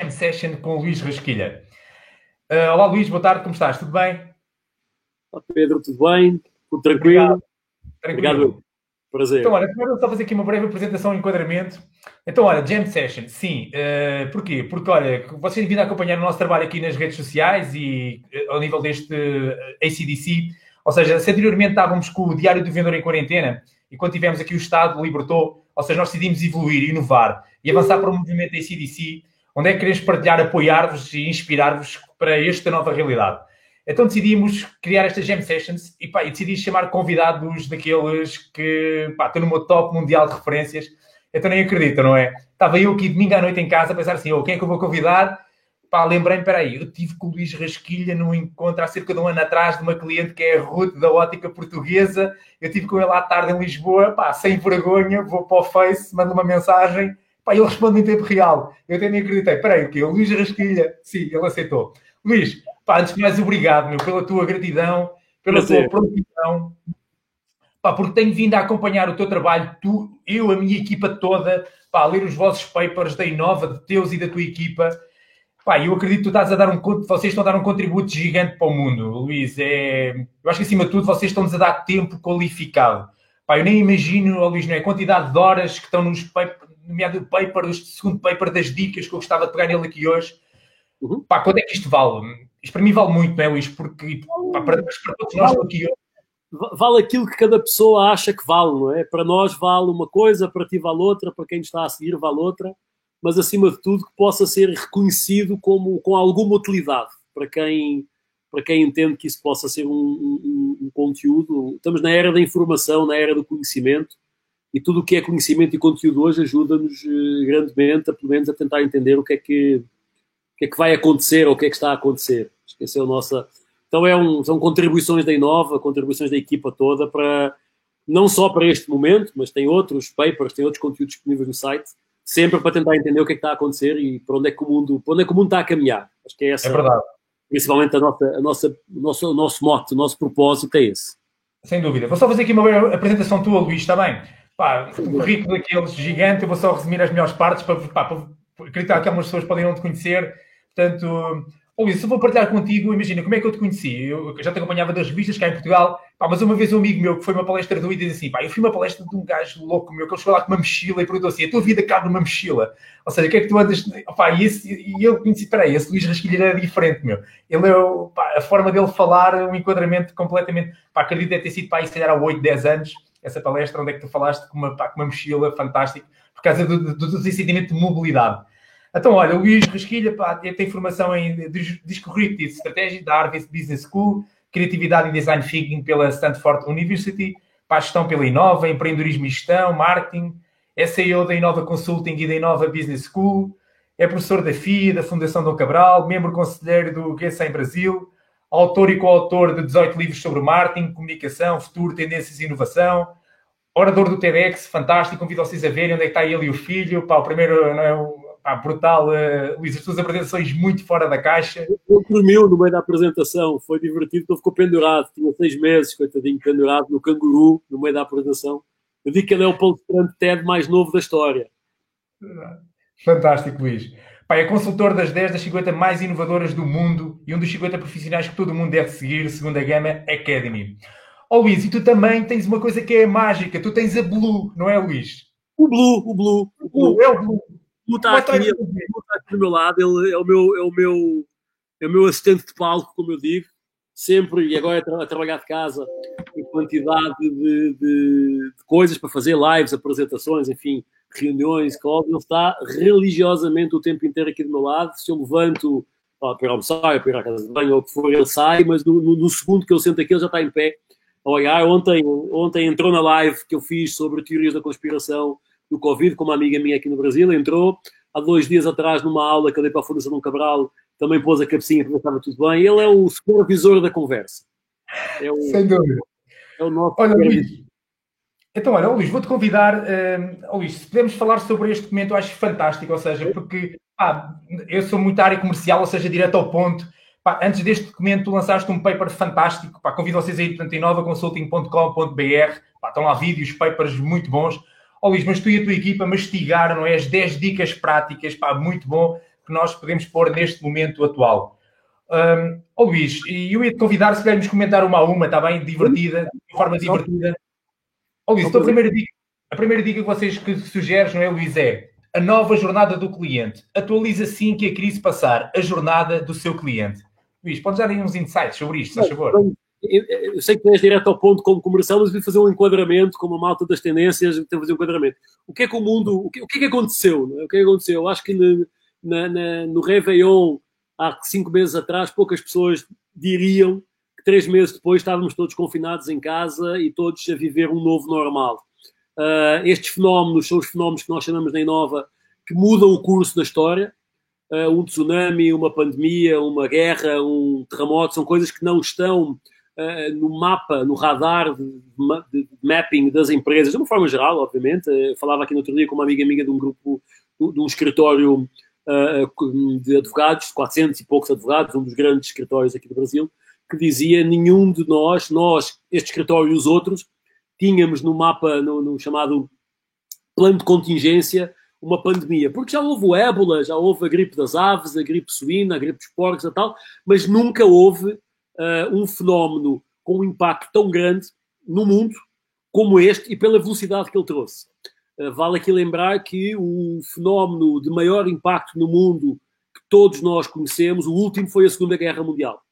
Jam Session com o Luís Rasquilha. Uh, olá Luís, boa tarde, como estás? Tudo bem? Olá Pedro, tudo bem? Tudo tranquilo? Obrigado. tranquilo. Obrigado. Prazer. Então, olha, primeiro só fazer aqui uma breve apresentação e enquadramento. Então, olha, Jam Session, sim. Uh, porquê? Porque, olha, vocês vindo acompanhar o nosso trabalho aqui nas redes sociais e uh, ao nível deste uh, ACDC. Ou seja, se anteriormente estávamos com o Diário do Vendedor em quarentena e quando tivemos aqui o Estado libertou, ou seja, nós decidimos evoluir, inovar e avançar para o movimento ACDC, onde é que queremos partilhar, apoiar-vos e inspirar-vos para esta nova realidade. Então decidimos criar estas Jam Sessions e, pá, e decidi chamar convidados daqueles que pá, estão no meu top mundial de referências. Então nem acredito, não é? Estava eu aqui domingo à noite em casa a pensar assim, oh, quem é que eu vou convidar? Pá, lembrei-me, peraí, eu tive com o Luís Rasquilha num encontro há cerca de um ano atrás de uma cliente que é a Ruth da Ótica Portuguesa. Eu tive com ele à tarde em Lisboa, pá, sem vergonha, vou para o Face, mando uma mensagem, pá, ele responde em tempo real. Eu até nem acreditei, peraí, o quê? O Luís Rasquilha? Sim, ele aceitou. Luís, Pá, antes de mais, obrigado, meu, pela tua gratidão, pela Prazer. tua prontidão. Pá, porque tenho vindo a acompanhar o teu trabalho, tu, eu, a minha equipa toda, pá, a ler os vossos papers da Inova, de teus e da tua equipa. Pá, eu acredito que tu estás a dar um, vocês estão a dar um contributo gigante para o mundo, Luís. É, eu acho que acima de tudo vocês estão-nos a dar tempo qualificado. Pá, eu nem imagino, oh, Luís, não é? a quantidade de horas que estão nos paper, nomeado paper, o segundo paper das dicas que eu gostava de pegar nele aqui hoje. Uhum. Pá, quanto é que isto vale? Isto para mim vale muito, não é, Luís? Porque pá, para, para todos nós aqui vale aquilo que cada pessoa acha que vale, não é? Para nós vale uma coisa, para ti vale outra, para quem está a seguir vale outra, mas acima de tudo que possa ser reconhecido como com alguma utilidade para quem para quem entende que isso possa ser um, um, um conteúdo. Estamos na era da informação, na era do conhecimento e tudo o que é conhecimento e conteúdo hoje ajuda-nos eh, grandemente, a, pelo menos, a tentar entender o que é que que é que vai acontecer ou o que é que está a acontecer. Esqueceu a nossa. Então é um, são contribuições da Inova, contribuições da equipa toda para não só para este momento, mas tem outros papers, tem outros conteúdos disponíveis no site, sempre para tentar entender o que é que está a acontecer e para onde é que o mundo, para onde é que o mundo está a caminhar. Acho que é essa. É verdade. Principalmente a nossa, a nossa, o, nosso, o nosso mote, o nosso propósito é esse. Sem dúvida. Vou só fazer aqui uma apresentação tua, Luís, também. Pá, um currículo daqueles gigante, eu vou só resumir as melhores partes para, pá, para acreditar que algumas pessoas podem não te conhecer Portanto, Luís, eu vou partilhar contigo, imagina, como é que eu te conheci? Eu, já te acompanhava das revistas cá em Portugal, pá, mas uma vez um amigo meu que foi uma palestra do I disse assim, pá, eu fui uma palestra de um gajo louco meu, que ele chegou lá com uma mochila e perguntou assim, a tua vida cabe numa mochila? Ou seja, o que é que tu andas... Pá, e, esse, e eu conheci, peraí, esse Luís Rasquilha era diferente, meu. Ele é, pá, a forma dele falar, um enquadramento completamente... Pá, acredito deve ter sido, pá, isso há 8, 10 anos, essa palestra, onde é que tu falaste com uma, pá, com uma mochila fantástica, por causa do, do, do sentimento de mobilidade. Então, olha, o Luís Rasquilha pá, tem formação em Discurritive Estratégia da Harvard Business School, Criatividade e Design Thinking pela Stanford University, pá, Gestão pela Inova, Empreendedorismo e Gestão, Marketing, é CEO da Inova Consulting e da Inova Business School, é professor da FIA, da Fundação Dom Cabral, membro conselheiro do GSA em Brasil, autor e coautor de 18 livros sobre marketing, comunicação, futuro, tendências e inovação, orador do TEDx, fantástico, convido vocês a verem onde é que está ele e o filho, pá, o primeiro, não é, pá, brutal, uh, Luís, as tuas apresentações muito fora da caixa. Ele dormiu no meio da apresentação, foi divertido, ele ficou pendurado, tinha seis meses, coitadinho, pendurado no canguru, no meio da apresentação. Eu digo que ele é o palestrante TED mais novo da história. Fantástico, Luís. Pá, é consultor das 10 das 50 mais inovadoras do mundo e um dos 50 profissionais que todo mundo deve seguir, segundo a Gama Academy. Oh, Luís, e tu também tens uma coisa que é mágica, tu tens a Blue, não é, Luís? O Blue, o Blue. O Blue, é o Blue. O está aqui, está aqui do meu lado, ele é o meu, é o meu, é o meu assistente de palco, como eu digo, sempre, e agora a trabalhar de casa, em quantidade de, de, de, coisas para fazer, lives, apresentações, enfim, reuniões, calls, ele está religiosamente o tempo inteiro aqui do meu lado, se eu levanto ó, para almoçar, para ir à casa de banho, ou o que for, ele sai, mas no, no, no segundo que eu sento aqui, ele já está em pé, a olhar, ontem, ontem entrou na live que eu fiz sobre teorias da conspiração, do Covid, com uma amiga minha aqui no Brasil, entrou há dois dias atrás numa aula que eu dei para a Fundação Dom Cabral, também pôs a cabecinha para ver estava tudo bem. Ele é o supervisor da conversa. É o, Sem dúvida. É o nosso. Olha, então, olha, Luís, vou-te convidar, uh, Luís, se podemos falar sobre este documento, eu acho fantástico, ou seja, porque pá, eu sou muito área comercial, ou seja, direto ao ponto. Pá, antes deste documento, tu lançaste um paper fantástico. Pá, convido vocês a ir, portanto, em novaconsulting.com.br. Estão lá vídeos, papers muito bons. Ó Luís, mas tu e a tua equipa mastigaram, é? As 10 dicas práticas, pá, muito bom. que nós podemos pôr neste momento atual. Um, oh Luís, e eu ia te convidar se queremos comentar uma a uma, está bem? Divertida, de forma divertida. Oh Luís, então a primeira dica, a primeira dica que vocês que sugeres, não é, Luís, é a nova jornada do cliente. Atualiza assim que a crise passar a jornada do seu cliente. Luís, podes dar aí uns insights sobre isto, por favor? Eu, eu, sei que tu és direto ao ponto como comercial, mas vou fazer um enquadramento, como a malta das tendências, tenho que fazer um enquadramento. O que é que o mundo, o que, o que é que aconteceu? É? O que é que aconteceu? Eu acho que no, na, na, no Réveillon, há cinco meses atrás, poucas pessoas diriam três meses depois estávamos todos confinados em casa e todos a viver um novo normal. Uh, estes fenómenos são os fenómenos que nós chamamos na Inova que mudam o curso da história. Uh, um tsunami, uma pandemia, uma guerra, um terremoto, são coisas que não estão uh, no mapa, no radar de, de, mapping das empresas, de uma forma geral, obviamente. Uh, falava aqui no outro dia com uma amiga minha de um grupo, de um escritório de advogados, 400 e poucos advogados, um dos grandes escritórios aqui do Brasil, que dizia nenhum de nós, nós, este escritório e os outros, tínhamos no mapa, no, no chamado plano de contingência, uma pandemia. Porque já houve o ébola, já houve a gripe das aves, a gripe suína, a gripe dos porcos e tal, mas nunca houve uh, um fenómeno com um impacto tão grande no mundo como este e pela velocidade que ele trouxe. Uh, vale aqui lembrar que o fenómeno de maior impacto no mundo que todos nós conhecemos, o último foi a Segunda Guerra Mundial.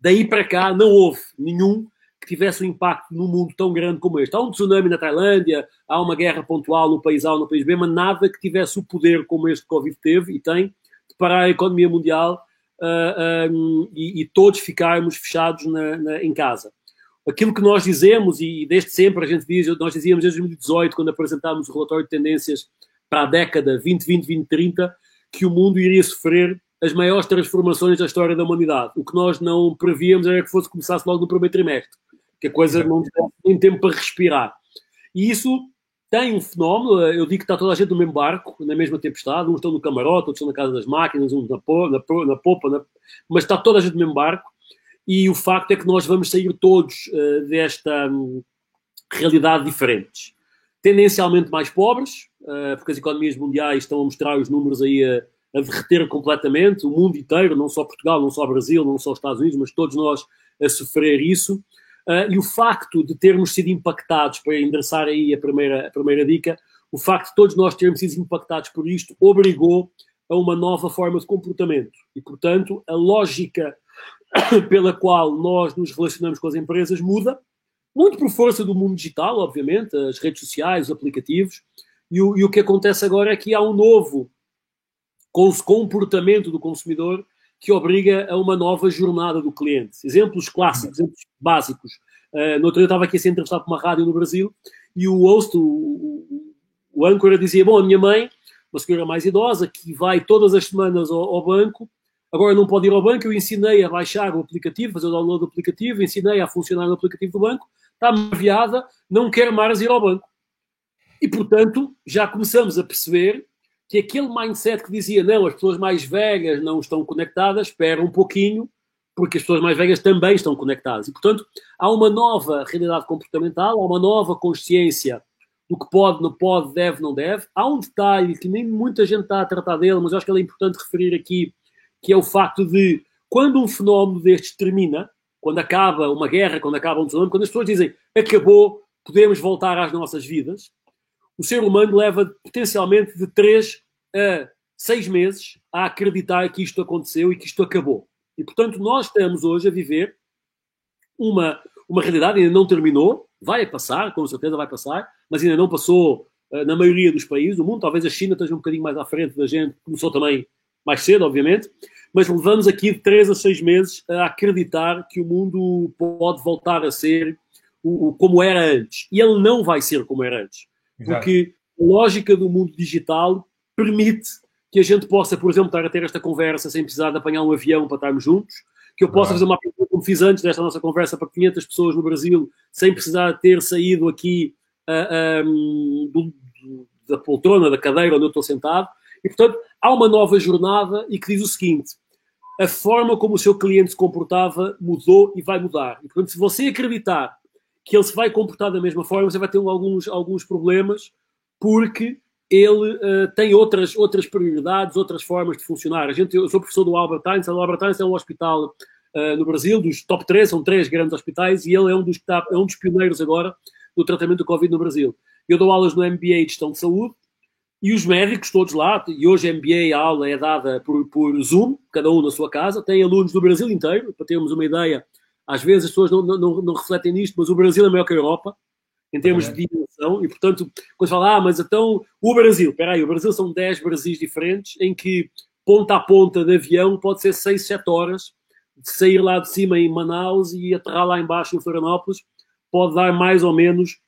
Daí para cá não houve nenhum que tivesse um impacto no mundo tão grande como este. Há um tsunami na Tailândia, há uma guerra pontual no país A ou no país B, mas nada que tivesse o poder como este Covid teve e tem de parar a economia mundial uh, ah, um, e, e, todos ficarmos fechados na, na, em casa. Aquilo que nós dizemos, e desde sempre a gente diz, nós dizíamos desde 2018, quando apresentámos o relatório de tendências para a década 2020-2030, que o mundo iria sofrer as maiores transformações da história da humanidade. O que nós não prevíamos era que fosse começasse logo no primeiro trimestre, que a coisa não tem tempo para respirar. E isso tem um fenómeno, eu digo que está toda a gente no mesmo barco, na mesma tempestade, uns estão no camarote, outros estão na casa das máquinas, uns na, po, na, na popa, na, mas está toda a gente no mesmo barco, e o facto é que nós vamos sair todos uh, desta um, realidade diferentes. Tendencialmente mais pobres, uh, porque as economias mundiais estão a mostrar os números aí a, a derreter completamente, o mundo inteiro, não só Portugal, não só Brasil, não só Estados Unidos, mas todos nós a sofrer isso. Uh, e o facto de termos sido impactados, para endereçar aí a primeira, a primeira dica, o facto de todos nós termos sido impactados por isto obrigou a uma nova forma de comportamento. E, portanto, a lógica pela qual nós nos relacionamos com as empresas muda, muito por força do mundo digital, obviamente, as redes sociais, os aplicativos. E o, e o que acontece agora é que há um novo comportamento do consumidor que obriga a uma nova jornada do cliente. Exemplos clássicos, exemplos básicos. Uh, no outro dia eu estava aqui a ser entrevistado por uma rádio no Brasil e o host, o, o, o âncora, dizia: Bom, a minha mãe, uma senhora mais idosa, que vai todas as semanas ao, ao, banco, agora não pode ir ao banco. Eu ensinei a baixar o aplicativo, fazer o download do aplicativo, ensinei a funcionar no aplicativo do banco, está aviada, não quer mais ir ao banco. E, portanto, já começamos a perceber que aquele mindset que dizia não, as pessoas mais velhas não estão conectadas, espera um pouquinho, porque as pessoas mais velhas também estão conectadas. E, portanto, há uma nova realidade comportamental, há uma nova consciência do que pode, não pode, deve, não deve. Há um detalhe que nem muita gente está a tratar dele, mas acho que é importante referir aqui, que é o facto de, quando um fenómeno destes termina, quando acaba uma guerra, quando acaba um tsunami, quando as pessoas dizem acabou, podemos voltar às nossas vidas, o ser humano leva potencialmente de 3 a 6 meses a acreditar que isto aconteceu e que isto acabou. E, portanto, nós estamos hoje a viver uma, uma realidade, ainda não terminou, vai passar, com certeza vai passar, mas ainda não passou uh, na maioria dos países do mundo. Talvez a China esteja um bocadinho mais à frente da gente, começou também mais cedo, obviamente, mas levamos aqui de 3 a 6 meses a acreditar que o mundo pode voltar a ser o, o, como era antes. E ele não vai ser como era antes. Porque a lógica do mundo digital permite que a gente possa, por exemplo, estar a ter esta conversa sem precisar de apanhar um avião para estarmos juntos, que eu possa fazer uma pergunta como fiz antes desta nossa conversa para 500 pessoas no Brasil, sem precisar ter saído aqui uh, um, do, do, da poltrona, da cadeira onde eu estou sentado. E, portanto, há uma nova jornada e que diz o seguinte: a forma como o seu cliente se comportava mudou e vai mudar. E, portanto, se você acreditar que ele se vai comportar da mesma forma, você vai ter alguns, alguns problemas, porque ele uh, tem outras, outras prioridades, outras formas de funcionar. A gente, eu sou professor do Albert Einstein, o Albert Einstein é um hospital uh, no Brasil, dos top 3, são três grandes hospitais, e ele é um dos, tá, é um dos pioneiros agora no tratamento do Covid no Brasil. Eu dou aulas no MBA de Gestão de Saúde, e os médicos todos lá, e hoje MBA, a aula é dada por, por Zoom, cada um na sua casa, tem alunos do Brasil inteiro, para termos uma ideia, às vezes as pessoas não, não, não refletem nisto, mas o Brasil é maior que a Europa, em termos é. de dimensão, e portanto, quando se fala, ah, mas então o Brasil, espera aí, o Brasil são 10 Brasis diferentes, em que ponta a ponta de avião pode ser 6, 7 horas, de sair lá de cima em Manaus e aterrar lá embaixo em Florianópolis, pode dar mais ou menos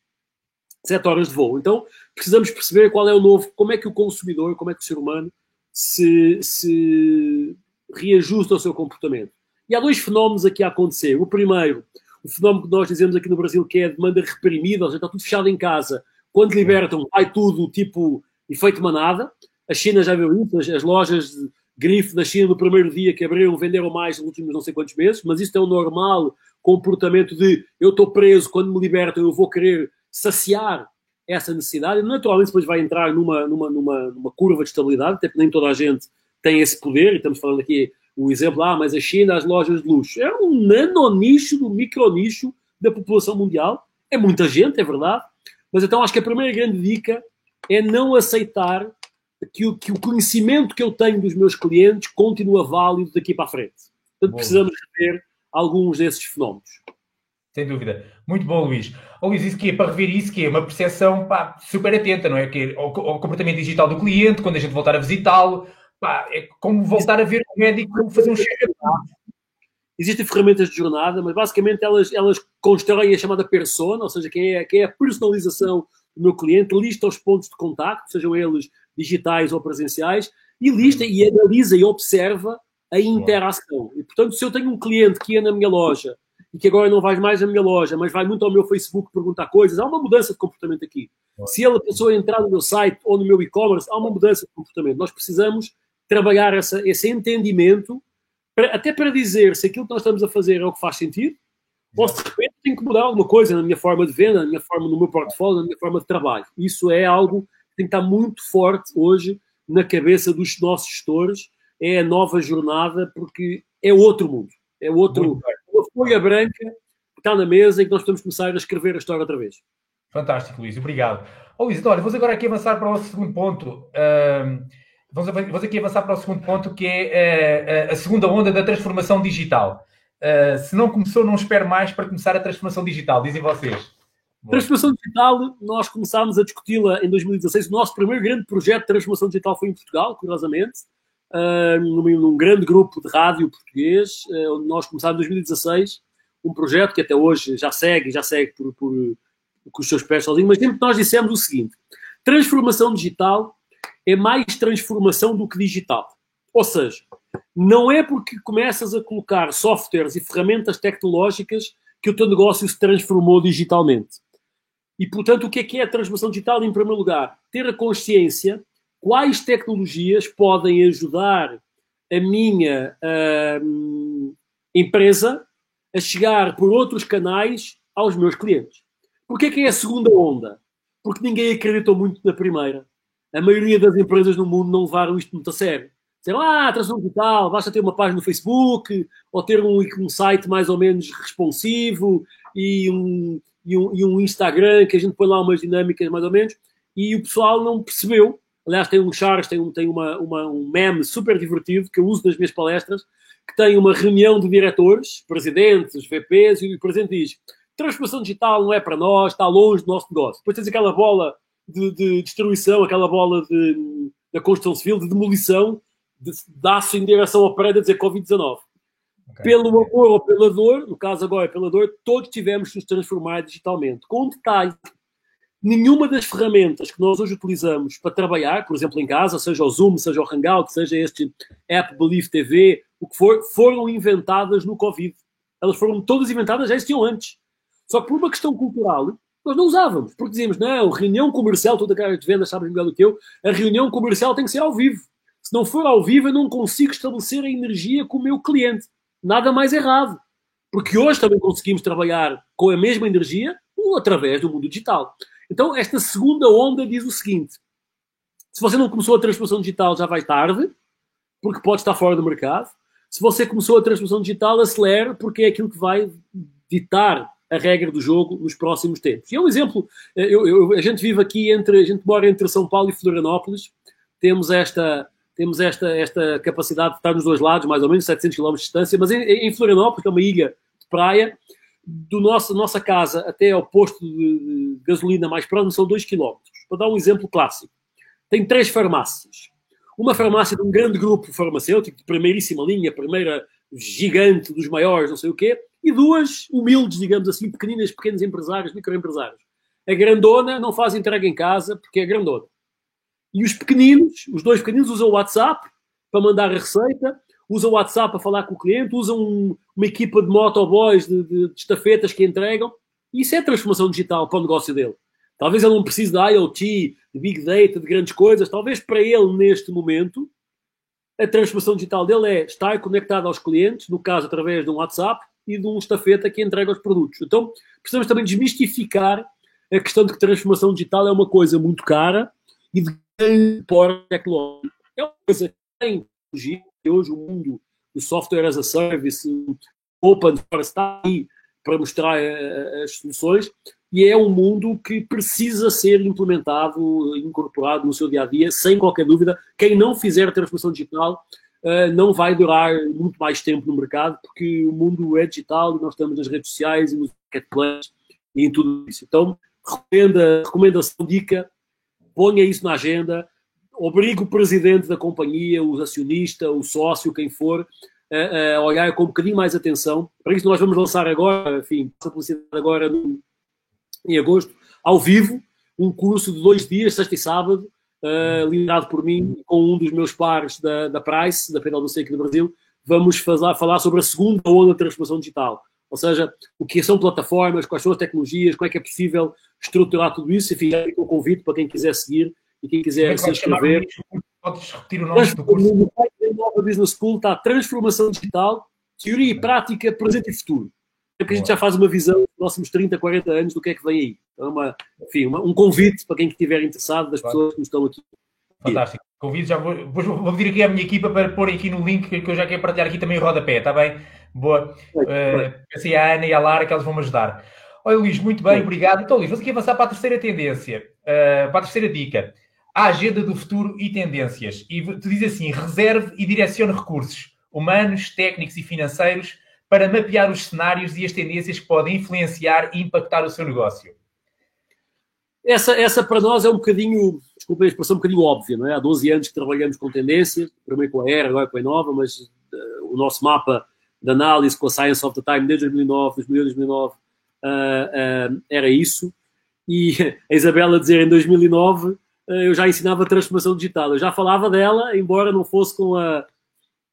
7 horas de voo. Então, precisamos perceber qual é o novo, como é que o consumidor, como é que o ser humano se, se reajusta ao seu comportamento. E há dois fenómenos aqui a acontecer. O primeiro, o fenómeno que nós dizemos aqui no Brasil, que é a demanda reprimida, ou seja, está tudo fechado em casa. Quando libertam, vai tudo tipo efeito manada. A China já viu isso, as, as lojas de grife da China no primeiro dia que abriram venderam mais nos últimos não sei quantos meses, mas isto é o normal comportamento de eu estou preso, quando me libertam eu vou querer saciar essa necessidade naturalmente depois vai entrar numa, numa, numa, numa curva de estabilidade, até porque nem toda a gente tem esse poder, e estamos falando aqui o exemplo, ah, mas a China, as lojas de luxo, é um nanonicho do micronicho da população mundial, é muita gente, é verdade, mas então acho que a primeira grande dica é não aceitar que o, que o conhecimento que eu tenho dos meus clientes continua válido daqui para a frente. Portanto, precisamos ver alguns desses fenómenos. Sem dúvida. Muito bom, Luís. Oh, Luís, isso que é para rever isso, que é uma percepção pá, super atenta, não é? Que é o, o comportamento digital do cliente, quando a gente voltar a visitá-lo, é como voltar a ver o médico fazer um check-up. Existem ferramentas de jornada, mas basicamente elas, elas constroem a chamada persona, ou seja, quem é, quem é a personalização do meu cliente, lista os pontos de contacto, sejam eles digitais ou presenciais, e lista e analisa e observa a interação. E, portanto, se eu tenho um cliente que ia na minha loja e que agora não vai mais na minha loja, mas vai muito ao meu Facebook perguntar coisas, há uma mudança de comportamento aqui. Se ele, a pessoa entrar no meu site ou no meu e-commerce, há uma mudança de comportamento. Nós precisamos trabalhar essa, esse entendimento, para, até para dizer se aquilo que nós estamos a fazer é o que faz sentido, ou se de repente tenho que mudar alguma coisa na minha forma de venda, na minha forma, no meu portfólio, na minha forma de trabalho. Isso é algo que tem que estar muito forte hoje na cabeça dos nossos gestores. É a nova jornada, porque é outro mundo. É outro, uma folha branca que está na mesa e que nós podemos começar a escrever a história outra vez. Fantástico, Luís. Obrigado. Oh, Luís, então, olha, vamos agora aqui avançar para o segundo ponto. Vamos, aqui avançar para o segundo ponto, que é uh, a segunda onda da transformação digital. Uh, se não começou, não espero mais para começar a transformação digital, dizem vocês. Transformação digital, nós começámos a discuti-la em 2016. O nosso primeiro grande projeto de transformação digital foi em Portugal, curiosamente num, grande grupo de rádio português, onde nós começámos em 2016 um projeto que até hoje já segue, já segue por, por, com os seus pés sozinho, mas sempre nós dissemos o seguinte: transformação digital é mais transformação do que digital. Ou seja, não é porque começas a colocar softwares e ferramentas tecnológicas que o teu negócio se transformou digitalmente. E, portanto, o que é que é a transformação digital? Em primeiro lugar, ter a consciência quais tecnologias podem ajudar a minha uh, empresa a chegar por outros canais aos meus clientes. Porquê que é a segunda onda? Porque ninguém acreditou muito na primeira. A maioria das empresas no mundo não levaram isto muito a sério. Disseram, ah, transformação digital, basta ter uma página no Facebook, ou ter um, um site mais ou menos responsivo, e um, e, um, e um Instagram que a gente põe lá umas dinâmicas mais ou menos, e o pessoal não percebeu Aliás, tem um Charles, tem, um, tem uma, uma, um meme super divertido que eu uso nas minhas palestras, que tem uma reunião de diretores, presidentes, VPs, e o presidente diz: transformação digital não é para nós, está longe do nosso negócio. Depois tens aquela bola de, de destruição, aquela bola de, da construção civil, de demolição, de, de aço em direção ao prédio a dizer Covid-19. Okay. Pelo amor ou pela dor, no caso agora é pela dor, todos tivemos que nos transformar digitalmente. Com um detalhe nenhuma das ferramentas que nós hoje utilizamos para trabalhar, por exemplo, em casa, seja o Zoom, seja o Hangout, seja este app Believe TV, o que for, foram inventadas no Covid. Elas foram todas inventadas, já existiam antes. Só que por uma questão cultural, nós não usávamos, porque dizíamos, não, reunião comercial, toda a cara de venda sabes melhor do que eu, a reunião comercial tem que ser ao vivo. Se não for ao vivo, eu não consigo estabelecer a energia com o meu cliente. Nada mais errado. Porque hoje também conseguimos trabalhar com a mesma energia através do mundo digital. Então, esta segunda onda diz o seguinte: Se você não começou a transformação digital, já vai tarde, porque pode estar fora do mercado. Se você começou a transformação digital, acelere, porque é aquilo que vai ditar a regra do jogo nos próximos tempos. E é um exemplo, eu, eu, a gente vive aqui entre, a gente mora entre São Paulo e Florianópolis, temos esta, temos esta, esta capacidade de estar nos dois lados, mais ou menos 700 km de distância, mas em, em Florianópolis, que é uma ilha de praia, do nosso, nossa casa até ao posto de, de gasolina mais próximo são 2 km. Para dar um exemplo clássico, tem três farmácias. Uma farmácia de um grande grupo farmacêutico, de primeiríssima linha, primeira gigante dos maiores, não sei o quê, e duas humildes, digamos assim, pequeninas, pequenos empresários, microempresários. A grandona não faz entrega em casa porque é grandona. E os pequeninos, os dois pequeninos, usam o WhatsApp para mandar a receita, usam o WhatsApp para falar com o cliente, usam um, uma equipa de motoboys, de, de, de estafetas que entregam. Isso é transformação digital para o negócio dele. Talvez ele não precise de IoT, de Big Data, de grandes coisas. Talvez para ele, neste momento, a transformação digital dele é estar conectado aos clientes, no caso através de um WhatsApp e de um estafeta que entrega os produtos. Então, precisamos também desmistificar a questão de que transformação digital é uma coisa muito cara e de grande porte tecnológico. É uma coisa que tem tecnologia, hoje o mundo do software as a service, open source está aí para mostrar eh, as soluções e é um mundo que precisa ser implementado, incorporado no seu dia a dia, sem qualquer dúvida. Quem não fizer a transformação digital não vai durar muito mais tempo no mercado, porque o mundo é digital nós estamos nas redes sociais e nos marketplaces e em tudo isso. Então, recomenda, recomendação, dica, ponha isso na agenda, obrigue o presidente da companhia, o acionista, o sócio, quem for, a, a olhar com um bocadinho mais atenção. Para isso, nós vamos lançar agora, enfim, essa publicidade agora no, em agosto, ao vivo, um curso de dois dias, sexta e sábado, uh, liderado por mim, com um dos meus pares da, da Price, da PwC aqui do Brasil. Vamos falar, falar sobre a segunda onda de transformação digital. Ou seja, o que são plataformas, quais são as tecnologias, como é que é possível estruturar tudo isso. Enfim, é um convite para quem quiser seguir e quem quiser se inscrever. Podes repetir o nome do curso? No Nova Business School está Transformação Digital, Teoria e Prática, Presente e Futuro. É porque a gente já faz uma visão dos próximos 30, 40 anos do que é que vem aí. Então, uma, enfim, uma, um convite para quem estiver interessado, das claro. pessoas que estão aqui. Fantástico. Convido já, vou, vou, pedir aqui à minha equipa para pôr aqui no link que eu já quero partilhar aqui também o rodapé, está bem? Boa. Uh, assim a Ana e a Lara que elas vão me ajudar. Olha, Luís, muito bem, obrigado. Então, Luís, vamos aqui avançar para a terceira tendência, uh, para a terceira dica. A agenda do futuro e tendências. E tu dizes assim: reserve e direcione recursos humanos, técnicos e financeiros para mapear os cenários e as tendências que podem influenciar e impactar o seu negócio? Essa, essa para nós é um bocadinho, desculpa a expressão, um bocadinho óbvia, não é? Há 12 anos que trabalhamos com tendências, primeiro com a ERA, agora com a Inova, mas uh, o nosso mapa de análise com a Science of the Time desde 2009, 2008, 2009, uh, uh, era isso. E a Isabela dizer em 2009 uh, eu já ensinava transformação digital, eu já falava dela, embora não fosse com a,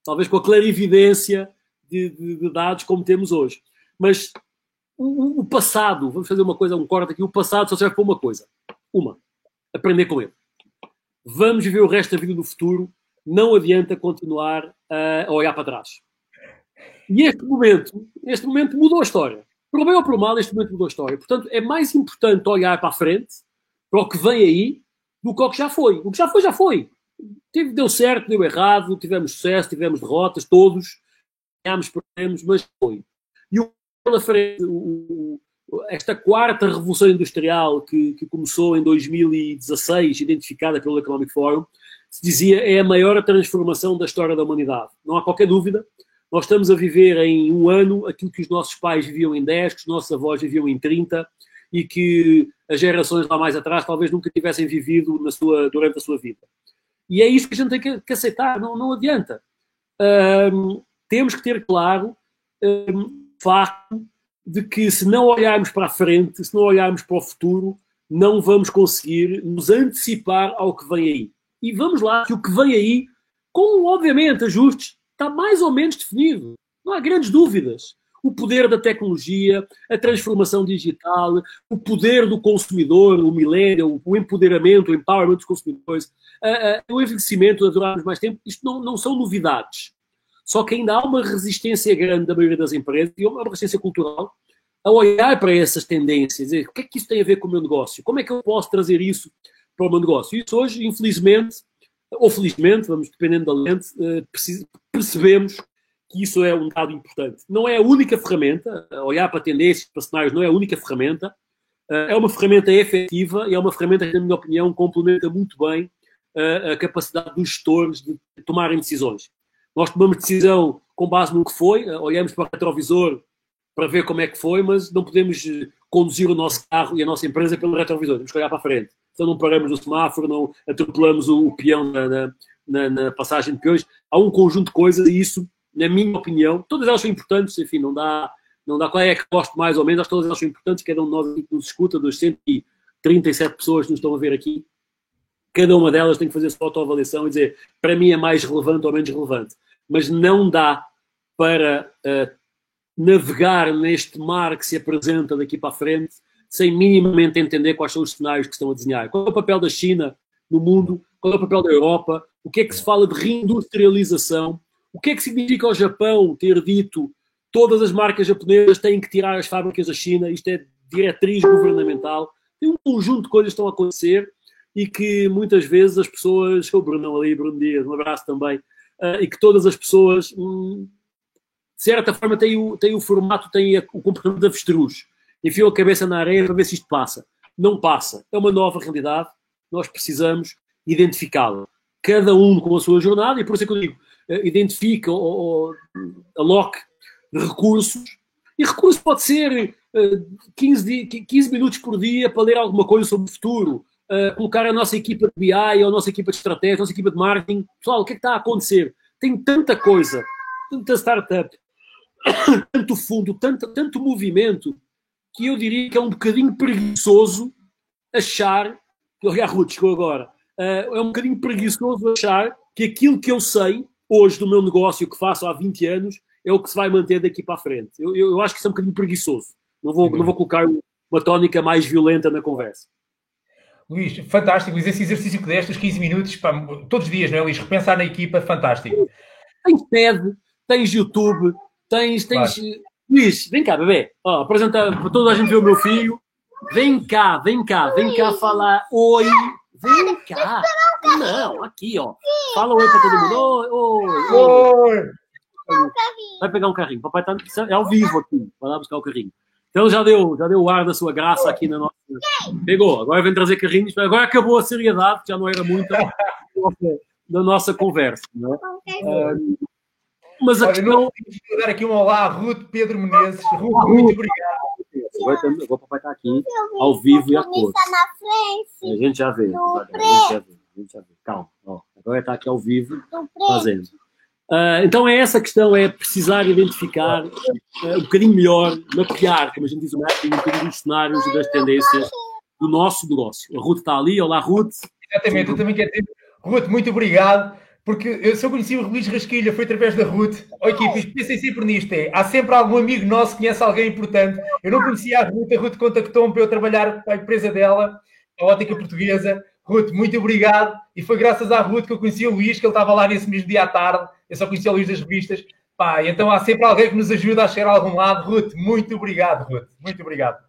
talvez com a clarividência de, de, de dados como temos hoje. Mas o, o, passado, vamos fazer uma coisa, um corte aqui, o passado só serve para uma coisa. Uma, aprender com ele. Vamos viver o resto da vida do futuro, não adianta continuar a olhar para trás. E este momento, este momento mudou a história. Por bem ou por mal, este momento mudou a história. Portanto, é mais importante olhar para a frente, para o que vem aí, do que o que já foi. O que já foi, já foi. Deu certo, deu errado, tivemos sucesso, tivemos derrotas, todos ganhámos, perdemos, mas foi. E o pela frente, o, esta quarta revolução industrial que, que, começou em 2016, identificada pelo Economic Forum, se dizia é a maior transformação da história da humanidade. Não há qualquer dúvida. Nós estamos a viver em um ano aquilo que os nossos pais viviam em 10, que os nossos avós viviam em 30 e que as gerações lá mais atrás talvez nunca tivessem vivido na sua, durante a sua vida. E é isso que a gente tem que, que aceitar, não, não adianta. Temos que ter claro um, o facto de que se não olharmos para a frente, se não olharmos para o futuro, não vamos conseguir nos antecipar ao que vem aí. E vamos lá, que o que vem aí, com obviamente ajustes, está mais ou menos definido. Não há grandes dúvidas. O poder da tecnologia, a transformação digital, o poder do consumidor, o milênio, o empoderamento, o empowerment dos consumidores, o envelhecimento, de durarmos mais tempo, isto não, não são novidades. Só que ainda há uma resistência grande da maioria das empresas, e uma resistência cultural, a olhar para essas tendências, dizer, o que é que isso tem a ver com o meu negócio? Como é que eu posso trazer isso para o meu negócio. Isso hoje, infelizmente, ou felizmente, vamos dependendo da lente, uh, percebemos que isso é um dado importante. Não é a única ferramenta, olhar para tendências, para cenários, não é a única ferramenta, é uma ferramenta efetiva e é uma ferramenta que, na minha opinião, complementa muito bem a capacidade dos gestores de tomarem decisões. Nós tomamos decisão com base no que foi, olhamos para o retrovisor para ver como é que foi, mas não podemos eh, conduzir o nosso carro e a nossa empresa pelo retrovisor, temos que olhar para a frente. Então não paramos no semáforo, não atropelamos o, peão na, na, na, passagem de peões. Há um conjunto de coisas e isso, na minha opinião, todas elas são importantes, enfim, não dá, não dá qual é que gosto mais ou menos, todas elas são importantes, cada um de nós que nos escuta, dos 137 pessoas que nos estão a ver aqui, cada uma delas tem que fazer sua autoavaliação e dizer para mim é mais relevante ou menos relevante. Mas não dá para uh, navegar neste mar que se apresenta daqui para a frente sem minimamente entender quais são os cenários que estão a desenhar. Qual é o papel da China no mundo? Qual é o papel da Europa? O que é que se fala de reindustrialização? O que é que significa o Japão ter dito todas as marcas japonesas têm que tirar as fábricas da China? Isto é diretriz governamental. Tem um conjunto de coisas que estão a acontecer e que muitas vezes as pessoas, o Bruno ali, Bruno Dias, um abraço também, uh, e que todas as pessoas, hum, de certa forma, têm o, têm o formato, têm o comportamento de avestruz. Enfiam a cabeça na areia para ver se isto passa. Não passa. É uma nova realidade. Nós precisamos identificá-la. Cada um com a sua jornada, e por isso é que eu digo, uh, identifica ou, ou aloque recursos. E recurso pode ser uh, 15, 15 minutos por dia para ler alguma coisa sobre o futuro, uh, colocar a nossa equipa de BI, a nossa equipa de estratégia, a nossa equipa de marketing. Pessoal, o que é que está a acontecer? Tem tanta coisa, tanta startup, tanto fundo, tanto, tanto movimento, que eu diria que é um bocadinho preguiçoso achar, olha a Ruth chegou agora, uh, é um bocadinho preguiçoso achar que aquilo que eu sei hoje do meu negócio que faço há 20 anos é o que se vai manter daqui para a frente. Eu, eu, eu acho que isso é um bocadinho preguiçoso. Não vou, não vou colocar uma tónica mais violenta na conversa. Luís, fantástico. Esse exercício que deste, os 15 minutos, pá, todos os dias, não é, Luís? Repensar na equipa, fantástico. Tens TED, tens YouTube, tens. tens... Claro. Luís, vem cá, bebê. Ó, apresenta para toda a gente ver o meu filho. Vem cá, vem cá, vem cá falar oi. Vem cá. Não, aqui, ó. Fala oi para todo mundo. Oi, oi. oi. Vai pegar um carrinho. Papai tá, é ao vivo aqui. Vai lá buscar o carrinho. Então já deu, já deu o ar da sua graça aqui na nossa. Pegou, agora vem trazer carrinhos. Agora acabou a seriedade, que já não era muita da nossa conversa. Não é? mas a Olha, questão. Não, dar aqui um olá a Ruth Pedro Menezes. Ruth, ah, muito obrigado. Papai está aqui ao vivo e a cor. A gente já vê. A gente já vê. A gente já vê. Calma. Ó, agora está aqui ao vivo fazendo. Uh, então é essa questão, é precisar identificar uh, um bocadinho melhor, mapear, como a gente diz um bocadinho dos cenários e das tendências do nosso negócio. A Ruth está ali, olá Ruth. Exatamente, eu também quero dizer, Ruth, muito obrigado, porque eu, eu conheci o Luís Rasquilha foi através da Ruth. Oh, equipe, pensem sempre nisto, é, há sempre algum amigo nosso que conhece alguém importante. Eu não conhecia a Ruth, a Ruth contactou-me para eu trabalhar para a empresa dela, a ótica portuguesa. Ruth, muito obrigado. E foi graças à Ruth que eu conheci o Luís, que ele estava lá nesse mesmo dia à tarde. Eu só conhecia o Luís das revistas. Pá, então há sempre alguém que nos ajuda a chegar a algum lado. Ruth, muito obrigado, Ruth. Muito obrigado.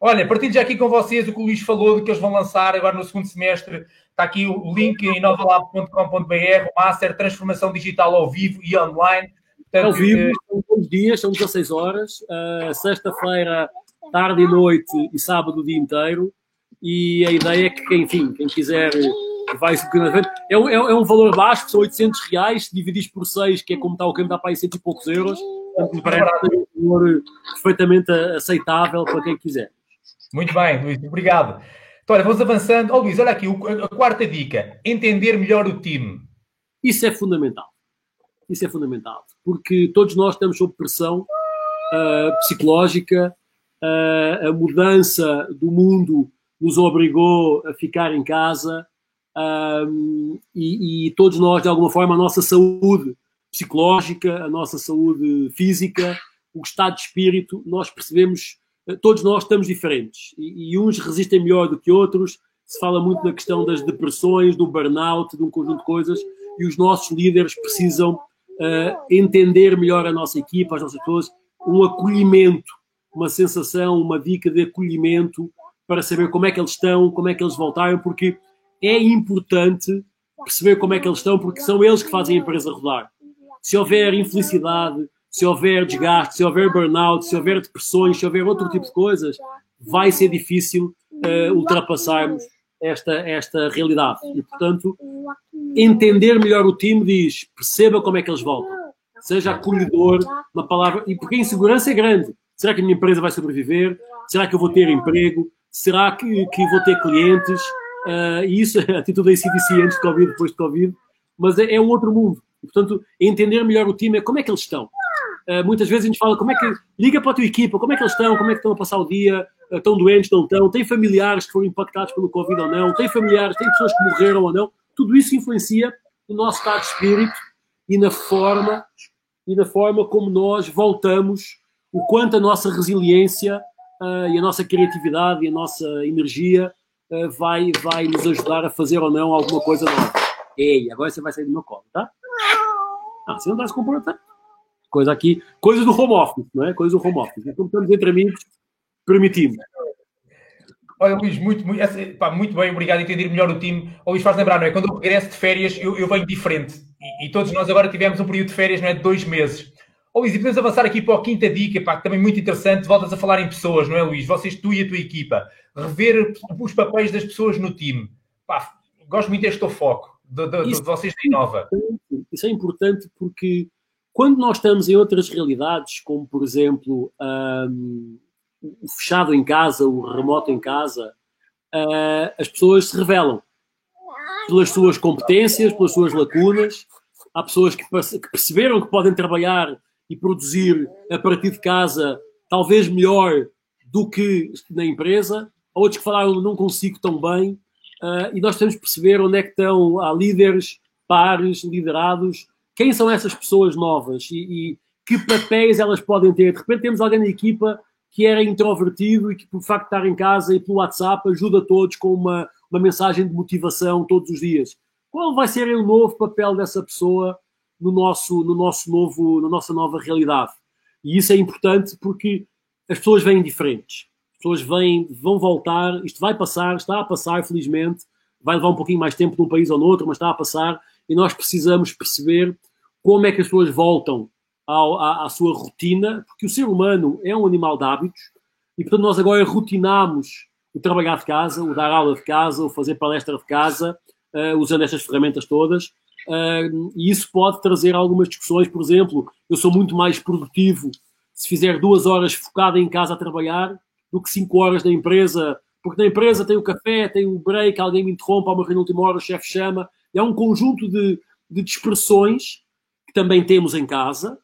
Olha, partilho já aqui com vocês o que o Luís falou, do que eles vão lançar agora no segundo semestre. Está aqui o link em novalab.com.br, o Master Transformação Digital ao vivo e online. Portanto, ao vivo, eh, são dois dias, são 16 horas, uh, sexta-feira, tarde e noite e sábado o dia inteiro e a ideia é que, enfim, quem quiser vai é um, é um valor baixo, são 800 reais, dividis por 6, que é como está o câmbio, dá para aí cento e poucos euros. Portanto, me parece um valor perfeitamente aceitável para quem quiser. Muito bem, Luís, obrigado. Então, olha, vamos avançando. Oh, Luís, olha aqui, a quarta dica: entender melhor o time. Isso é fundamental. Isso é fundamental, porque todos nós estamos sob pressão uh, psicológica, uh, a mudança do mundo nos obrigou a ficar em casa um, e, e, todos nós, de alguma forma, a nossa saúde psicológica, a nossa saúde física, o estado de espírito, nós percebemos, eh, todos nós estamos diferentes e, e uns resistem melhor do que outros. Se fala muito na questão das depressões, do burnout, de um conjunto de coisas, e os nossos líderes precisam uh, entender melhor a nossa equipa, as nossas pessoas, um acolhimento, uma sensação, uma dica de acolhimento para saber como é que eles estão, como é que eles voltaram, porque é importante perceber como é que eles estão, porque são eles que fazem a empresa rodar. Se houver infelicidade, se houver desgaste, se houver burnout, se houver depressões, se houver outro tipo de coisas, vai ser difícil uh, ultrapassarmos esta, esta realidade. E, portanto, entender melhor o time diz, perceba como é que eles voltam. Seja acolhedor, uma palavra. E porque a insegurança é grande. Será que a minha empresa vai sobreviver? Será que eu vou ter emprego? Será que, que vou ter clientes? Uh, e isso a atitude da ICDC antes de Covid, depois de Covid. Mas é, é um outro mundo. E, portanto, entender melhor o time é como é que eles estão. Uh, muitas vezes a gente fala como é que. Liga para a tua equipa, como é que eles estão, como é que estão a passar o dia, uh, estão doentes, não estão, tem familiares que foram impactados pelo Covid ou não, tem familiares, tem pessoas que morreram ou não. Tudo isso influencia no nosso estado de espírito e na forma e na forma como nós voltamos, o quanto a nossa resiliência uh, e a nossa criatividade e a nossa energia uh, vai, vai nos ajudar a fazer ou não alguma coisa nova. Ei, agora você vai sair do meu colo, tá? Ah, você não está se comportando. Coisa aqui, coisas do home office, não é? Coisas do home office. Então, estamos entre amigos, permitimos. Olha, Luís, muito, muito, pá, muito bem, obrigado. Entender melhor o time. O Luís faz lembrar, não é? Quando eu regresso de férias, eu, eu venho diferente. E, e, todos nós agora tivemos um período de férias, não é? De dois meses. Oh, Luís, e podemos avançar aqui para a quinta dica, pá, que também muito interessante. Voltas a falar em pessoas, não é, Luís? Vocês, tu e a tua equipa. Rever os papéis das pessoas no time. Pá, gosto muito deste foco de, de, de vocês da Inova. Isso é importante porque quando nós estamos em outras realidades, como por exemplo. Um, o fechado em casa, o remoto em casa, uh, as pessoas se revelam pelas suas competências, pelas suas lacunas. Há pessoas que, que perceberam que podem trabalhar e produzir a partir de casa talvez melhor do que na empresa. Há outros que falaram não consigo tão bem. Uh, e nós temos que perceber onde é que estão, há líderes, pares, liderados, quem são essas pessoas novas e, e que papéis elas podem ter. De repente temos alguém na equipa que era introvertido e que, por facto estar em casa e pelo WhatsApp, ajuda todos com uma, uma mensagem de motivação todos os dias. Qual vai ser o novo papel dessa pessoa no nosso, no nosso novo, na nossa nova realidade? E isso é importante porque as pessoas vêm diferentes. As pessoas vêm, vão voltar, isto vai passar, está a passar, felizmente. Vai levar um pouquinho mais tempo num país ou noutro, mas está a passar. E nós precisamos perceber como é que as pessoas voltam ao, à, à, sua rotina, porque o ser humano é um animal de hábitos e, portanto, nós agora rotinamos o trabalhar de casa, o dar aula de casa, o fazer palestra de casa, uh, usando estas ferramentas todas. E isso pode trazer algumas discussões, por exemplo, eu sou muito mais produtivo se fizer duas horas focado em casa a trabalhar do que cinco horas na empresa, porque na empresa tem o café, tem o break, alguém me interrompe, há uma reunião na última hora, o chefe chama. É um conjunto de, de expressões que também temos em casa,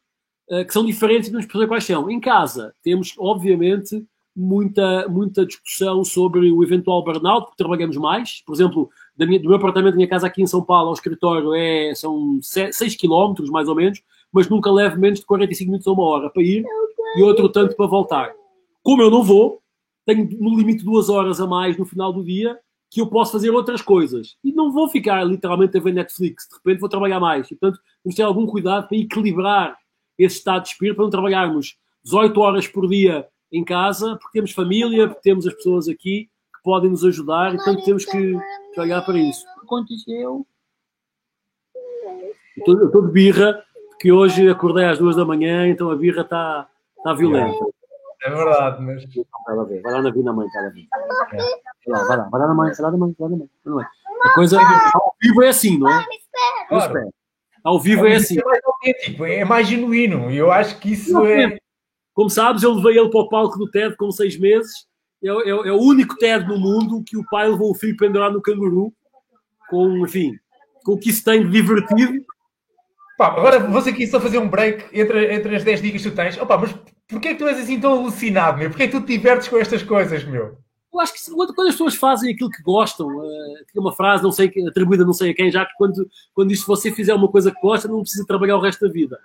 eh, que são diferentes vamos perceber quais são. Em casa, temos, obviamente, muita, muita discussão sobre o eventual burnout, porque trabalhamos mais. Por exemplo, da minha, do meu apartamento, da minha casa aqui em São Paulo, ao escritório, é, são 6 km, mais ou menos, mas nunca levo menos de 45 minutos a uma hora para ir e outro tanto para voltar. Como eu não vou, tenho no limite duas horas a mais no final do dia que eu posso fazer outras coisas. E não vou ficar literalmente a ver Netflix. De repente vou trabalhar mais. E, portanto, temos de ter algum cuidado para equilibrar esse estado de espírito para não trabalharmos 18 horas por dia em casa, porque temos família, porque temos as pessoas aqui que podem nos ajudar e, portanto, temos que, que olhar para isso. Aconteceu. Eu estou de birra, porque hoje acordei às duas da manhã, então a birra está tá violenta. É verdade, mas. Vai lá ver, vai lá na vida mãe, vai lá ver. É. Vai lá, vai lá, vai lá na mãe, vai lá na mãe, vai lá na mãe. A coisa ao vivo é assim, não é? Claro. Ao vivo é, é assim. É mais autêntico, é mais genuíno. E eu acho que isso é. Como sabes, eu levei ele para o palco do TED com seis meses. É, é, é o único TED no mundo que o pai levou o filho pendurar no canguru. Com, enfim, com o que isso tem de divertido. Pá, agora você aqui só fazer um break entre, entre as 10 dicas que tu tens. Opa, mas porquê é que tu és assim tão alucinado, meu? Porquê é que tu te divertes com estas coisas, meu? eu acho que quando, as pessoas fazem aquilo que gostam, uh, tem uma frase, não sei, atribuída não sei a quem, já que quando, quando isto você fizer uma coisa que gosta, não precisa trabalhar o resto da vida.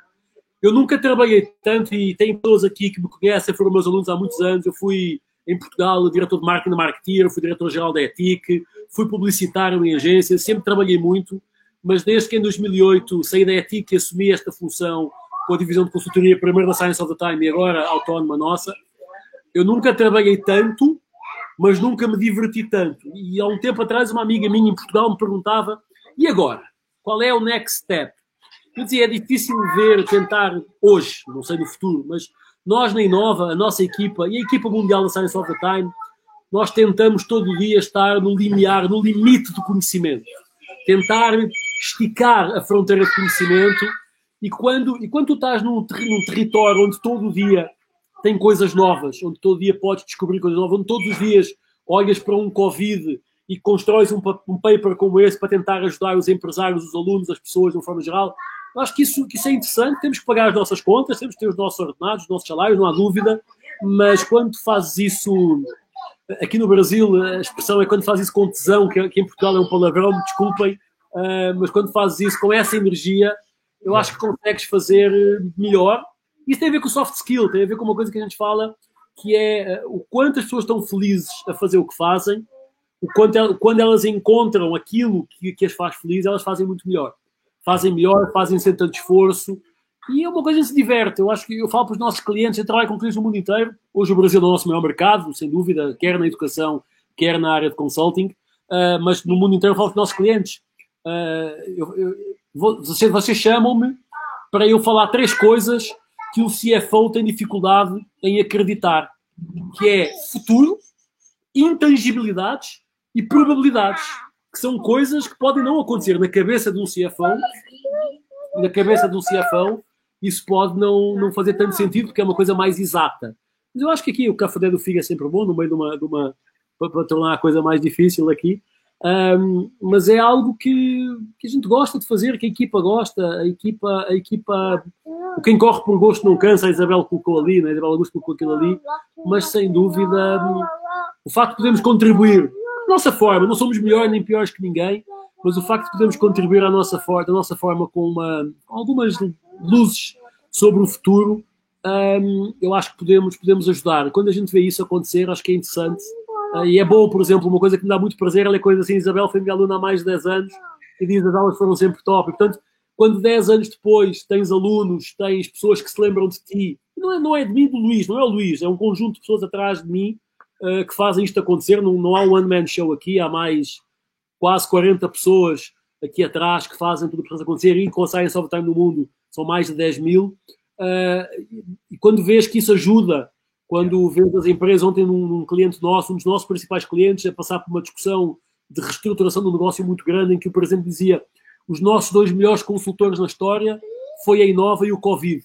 Eu nunca trabalhei tanto e tem pessoas aqui que me conhecem, foram meus alunos há muitos anos. Eu fui em Portugal diretor de marketing da Marketeer, fui diretor-geral da ETIC, fui publicitário em agência, sempre trabalhei muito, mas desde que em 2008 saí da ETIC e assumi esta função com a divisão de consultoria, primeiro da Science of the Time e agora autónoma nossa, eu nunca trabalhei tanto mas nunca me diverti tanto. E há um tempo atrás, uma amiga minha em Portugal me perguntava: e agora? Qual é o next step? Eu dizia: é difícil ver, tentar hoje, não sei no futuro, mas nós na Inova, a nossa equipa e a equipa mundial da Science of the Time, nós tentamos todo dia estar no limiar, no limite do conhecimento. Tentar esticar a fronteira de conhecimento e quando, e quando tu estás num, num território onde todo dia tem coisas novas, onde todo dia podes descobrir coisas novas, onde todos os dias olhas para um Covid e constróis um, um paper como esse para tentar ajudar os empresários, os alunos, as pessoas de uma forma geral, eu acho que isso, que isso é interessante. Temos que pagar as nossas contas, temos que ter os nossos ordenados, os nossos salários, não há dúvida, mas quando fazes isso aqui no Brasil, a expressão é quando fazes isso com tesão, que em Portugal é um palavrão, me desculpem, uh, mas quando fazes isso com essa energia, eu acho que consegues fazer melhor. Isso tem a ver com soft skill, tem a ver com uma coisa que a gente fala, que é uh, o quanto as pessoas estão felizes a fazer o que fazem, o quanto quando elas encontram aquilo que, que as faz felizes, elas fazem muito melhor. Fazem melhor, fazem sem tanto esforço, e é uma coisa que se diverte. Eu acho que eu falo para os nossos clientes, eu trabalho com clientes no mundo inteiro. Hoje o Brasil é o nosso maior mercado, sem dúvida, quer na educação, quer na área de consulting. Uh, mas no mundo inteiro eu falo para os nossos clientes. Uh, eu, eu, vocês, vocês chamam-me para eu falar três coisas que o CFO tem dificuldade em acreditar, que é futuro, intangibilidades e probabilidades, que são coisas que podem não acontecer na cabeça de um CFO, na cabeça de um CFO, isso pode não, não fazer tanto sentido porque é uma coisa mais exata. Mas eu acho que aqui o café do Figo é sempre bom, no meio de uma, de uma para, tornar a coisa mais difícil aqui. Um, mas é algo que, que, a gente gosta de fazer, que a equipa gosta, a equipa, a equipa, quem corre por gosto não cansa, a Isabel colocou ali, né? a Isabel Augusto colocou aquilo ali, mas sem dúvida o facto de podermos contribuir nossa forma, não somos melhores nem piores que ninguém, mas o facto de podermos contribuir à nossa forma, da nossa forma com uma, algumas luzes sobre o futuro, um, eu acho que podemos, podemos ajudar. Quando a gente vê isso acontecer, acho que é interessante. Uh, e é bom, por exemplo, uma coisa que me dá muito prazer, ela é coisa assim, Isabel foi minha aluna há mais de 10 anos e diz as aulas foram sempre top. E, portanto, quando 10 anos depois tens alunos, tens pessoas que se lembram de ti, não é, não é de mim, do Luís, não é o Luís, é um conjunto de pessoas atrás de mim uh, que fazem isto acontecer. Não, não há um one-man show aqui, há mais quase 40 pessoas aqui atrás que fazem tudo para acontecer e com a Science of Time no mundo são mais de 10 mil. Uh, e quando vês que isso ajuda, quando vês as empresas, ontem num, num, cliente nosso, um dos nossos principais clientes, a passar por uma discussão de reestruturação do negócio muito grande, em que o presidente dizia os nossos dois melhores consultores na história foi a Inova e o Covid.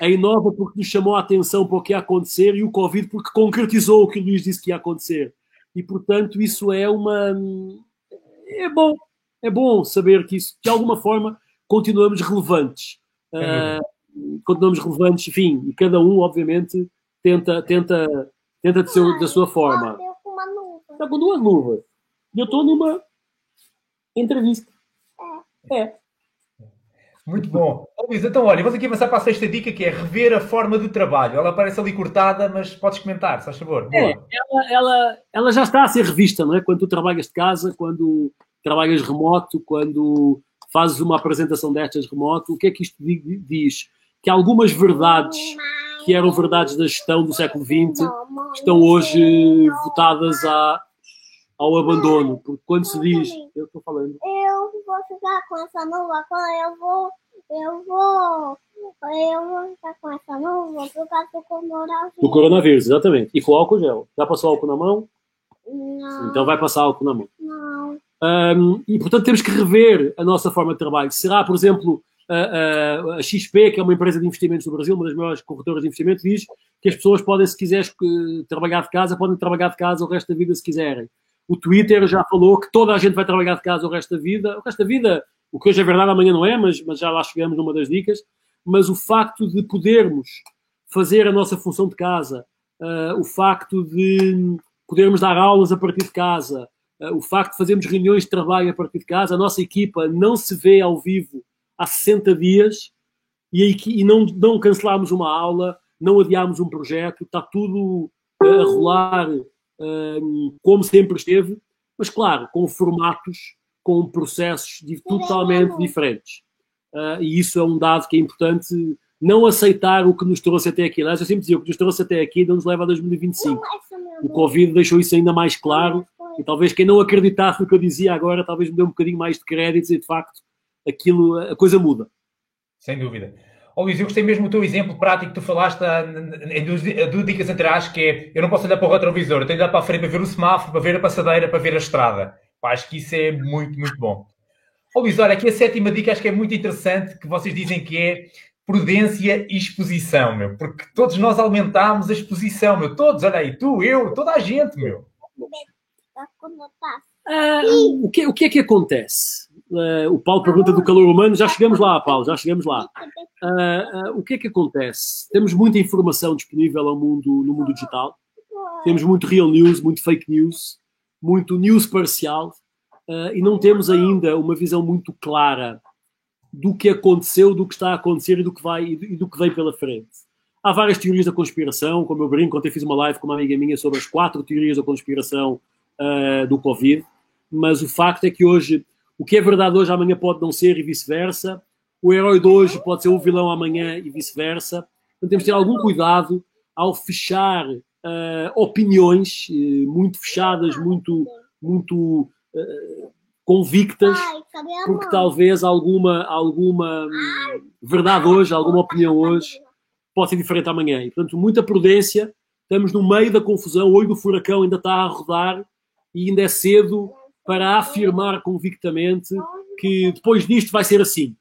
A Inova porque nos chamou a atenção para o que ia acontecer e o Covid porque concretizou o que o Luís disse que ia acontecer. E, portanto, isso é uma... É bom. É bom saber que isso, de alguma forma, continuamos relevantes. É uh, continuamos relevantes, enfim, e cada um, obviamente, tenta, tenta, tenta de seu, da sua forma. Está com duas luvas. E eu estou numa entrevista. É. é. Muito bom. Luís, então olha, vamos aqui avançar para a sexta dica que é rever a forma de trabalho. Ela parece ali cortada, mas podes comentar, se faz favor. É, ela, ela, ela já está a ser revista, não é? Quando tu trabalhas de casa, quando trabalhas remoto, quando fazes uma apresentação destas remoto, o que é que isto diz? Que algumas verdades que eram verdades da gestão do século XX estão hoje votadas a, ao abandono. Porque quando se diz. Eu estou falando. Eu vou ficar com essa nova, eu vou. Eu vou. Eu vou ficar com essa nova por causa do coronavírus. Do coronavírus, exatamente. E com álcool gel. Já passou álcool na mão? Não. Então vai passar álcool na mão. Não. Um, e portanto temos que rever a nossa forma de trabalho. Será, por exemplo, a, a, a, XP, que é uma empresa de investimentos no Brasil, uma das maiores corretoras de investimento, diz que as pessoas podem, se quiseres trabalhar de casa, podem trabalhar de casa o resto da vida se quiserem. O Twitter já falou que toda a gente vai trabalhar de casa o resto da vida. O resto da vida, o que hoje é verdade, amanhã não é, mas, mas já lá chegamos numa das dicas. Mas o facto de podermos fazer a nossa função de casa, uh, o facto de podermos dar aulas a partir de casa, uh, o facto de fazermos reuniões de trabalho a partir de casa, a nossa equipa não se vê ao vivo há 60 dias e, e não, não cancelámos uma aula, não adiámos um projeto, está tudo a rolar como sempre esteve, mas claro, com formatos, com processos totalmente diferentes. Uh, e isso é um dado que é importante não aceitar o que nos trouxe até aqui. Aliás, eu sempre dizia, o que nos trouxe até aqui não nos leva a 2025. o Covid deixou isso ainda mais claro e talvez quem não acreditasse no que eu dizia agora, talvez me dê um bocadinho mais de créditos e de facto aquilo, a coisa muda. Sem dúvida. Oh, Luís, eu gostei mesmo do teu exemplo prático que tu falaste em duas, duas dicas atrás, que é eu não posso olhar para o retrovisor, eu tenho de olhar para a frente para ver o semáforo, para ver a passadeira, para ver a estrada. Pá, acho que isso é muito, muito bom. Oh, Luís, olha, aqui a sétima dica acho que é muito interessante, que vocês dizem que é prudência e exposição, meu. Porque todos nós aumentámos a exposição, meu. Todos, olha aí, tu, eu, toda a gente, meu. Uh, o, que, o que é que acontece? Uh, o Paulo pergunta do calor humano, já chegamos lá, Paulo, já chegamos lá. Uh, o que é que acontece? Temos muita informação disponível ao mundo, no mundo digital, temos muito real news, muito fake news, muito news parcial, e não temos ainda uma visão muito clara do que aconteceu, do que está a acontecer e do que vai e do que vem pela frente. Há várias teorias da conspiração, como eu brinco, ontem fiz uma live com uma amiga minha sobre as quatro teorias da conspiração uh, do Covid, mas o facto é que hoje, o que é verdade hoje, amanhã pode não ser e vice-versa. O herói de hoje pode ser o vilão amanhã e vice-versa. Então temos de ter algum cuidado ao fechar uh, opiniões uh, muito fechadas, muito, muito convictas, porque talvez alguma, alguma verdade hoje, alguma opinião hoje, possa ser diferente amanhã. E, portanto, muita prudência. Estamos no meio da confusão, o olho do furacão ainda está a rodar e ainda é cedo para afirmar convictamente que depois disto vai ser assim.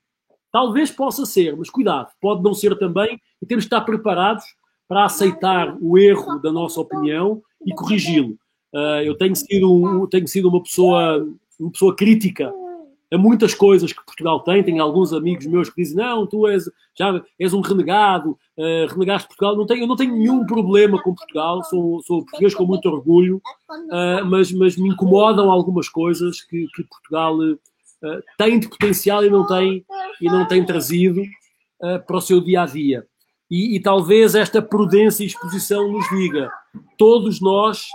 Talvez possa ser, mas cuidado, pode não ser também e temos de estar preparados para aceitar o erro da nossa opinião e corrigi-lo. Uh, eu tenho sido, tenho sido uma pessoa uma pessoa crítica a muitas coisas que Portugal tem. Tenho alguns amigos meus que dizem: Não, tu és, já és um renegado, uh, renegaste Portugal. Não tenho, eu não tenho nenhum problema com Portugal, sou, sou português com muito orgulho, uh, mas, mas me incomodam algumas coisas que, que Portugal uh, tem de potencial e não tem, e não tem trazido para o seu dia a dia. E, e talvez esta prudência e exposição nos diga: todos nós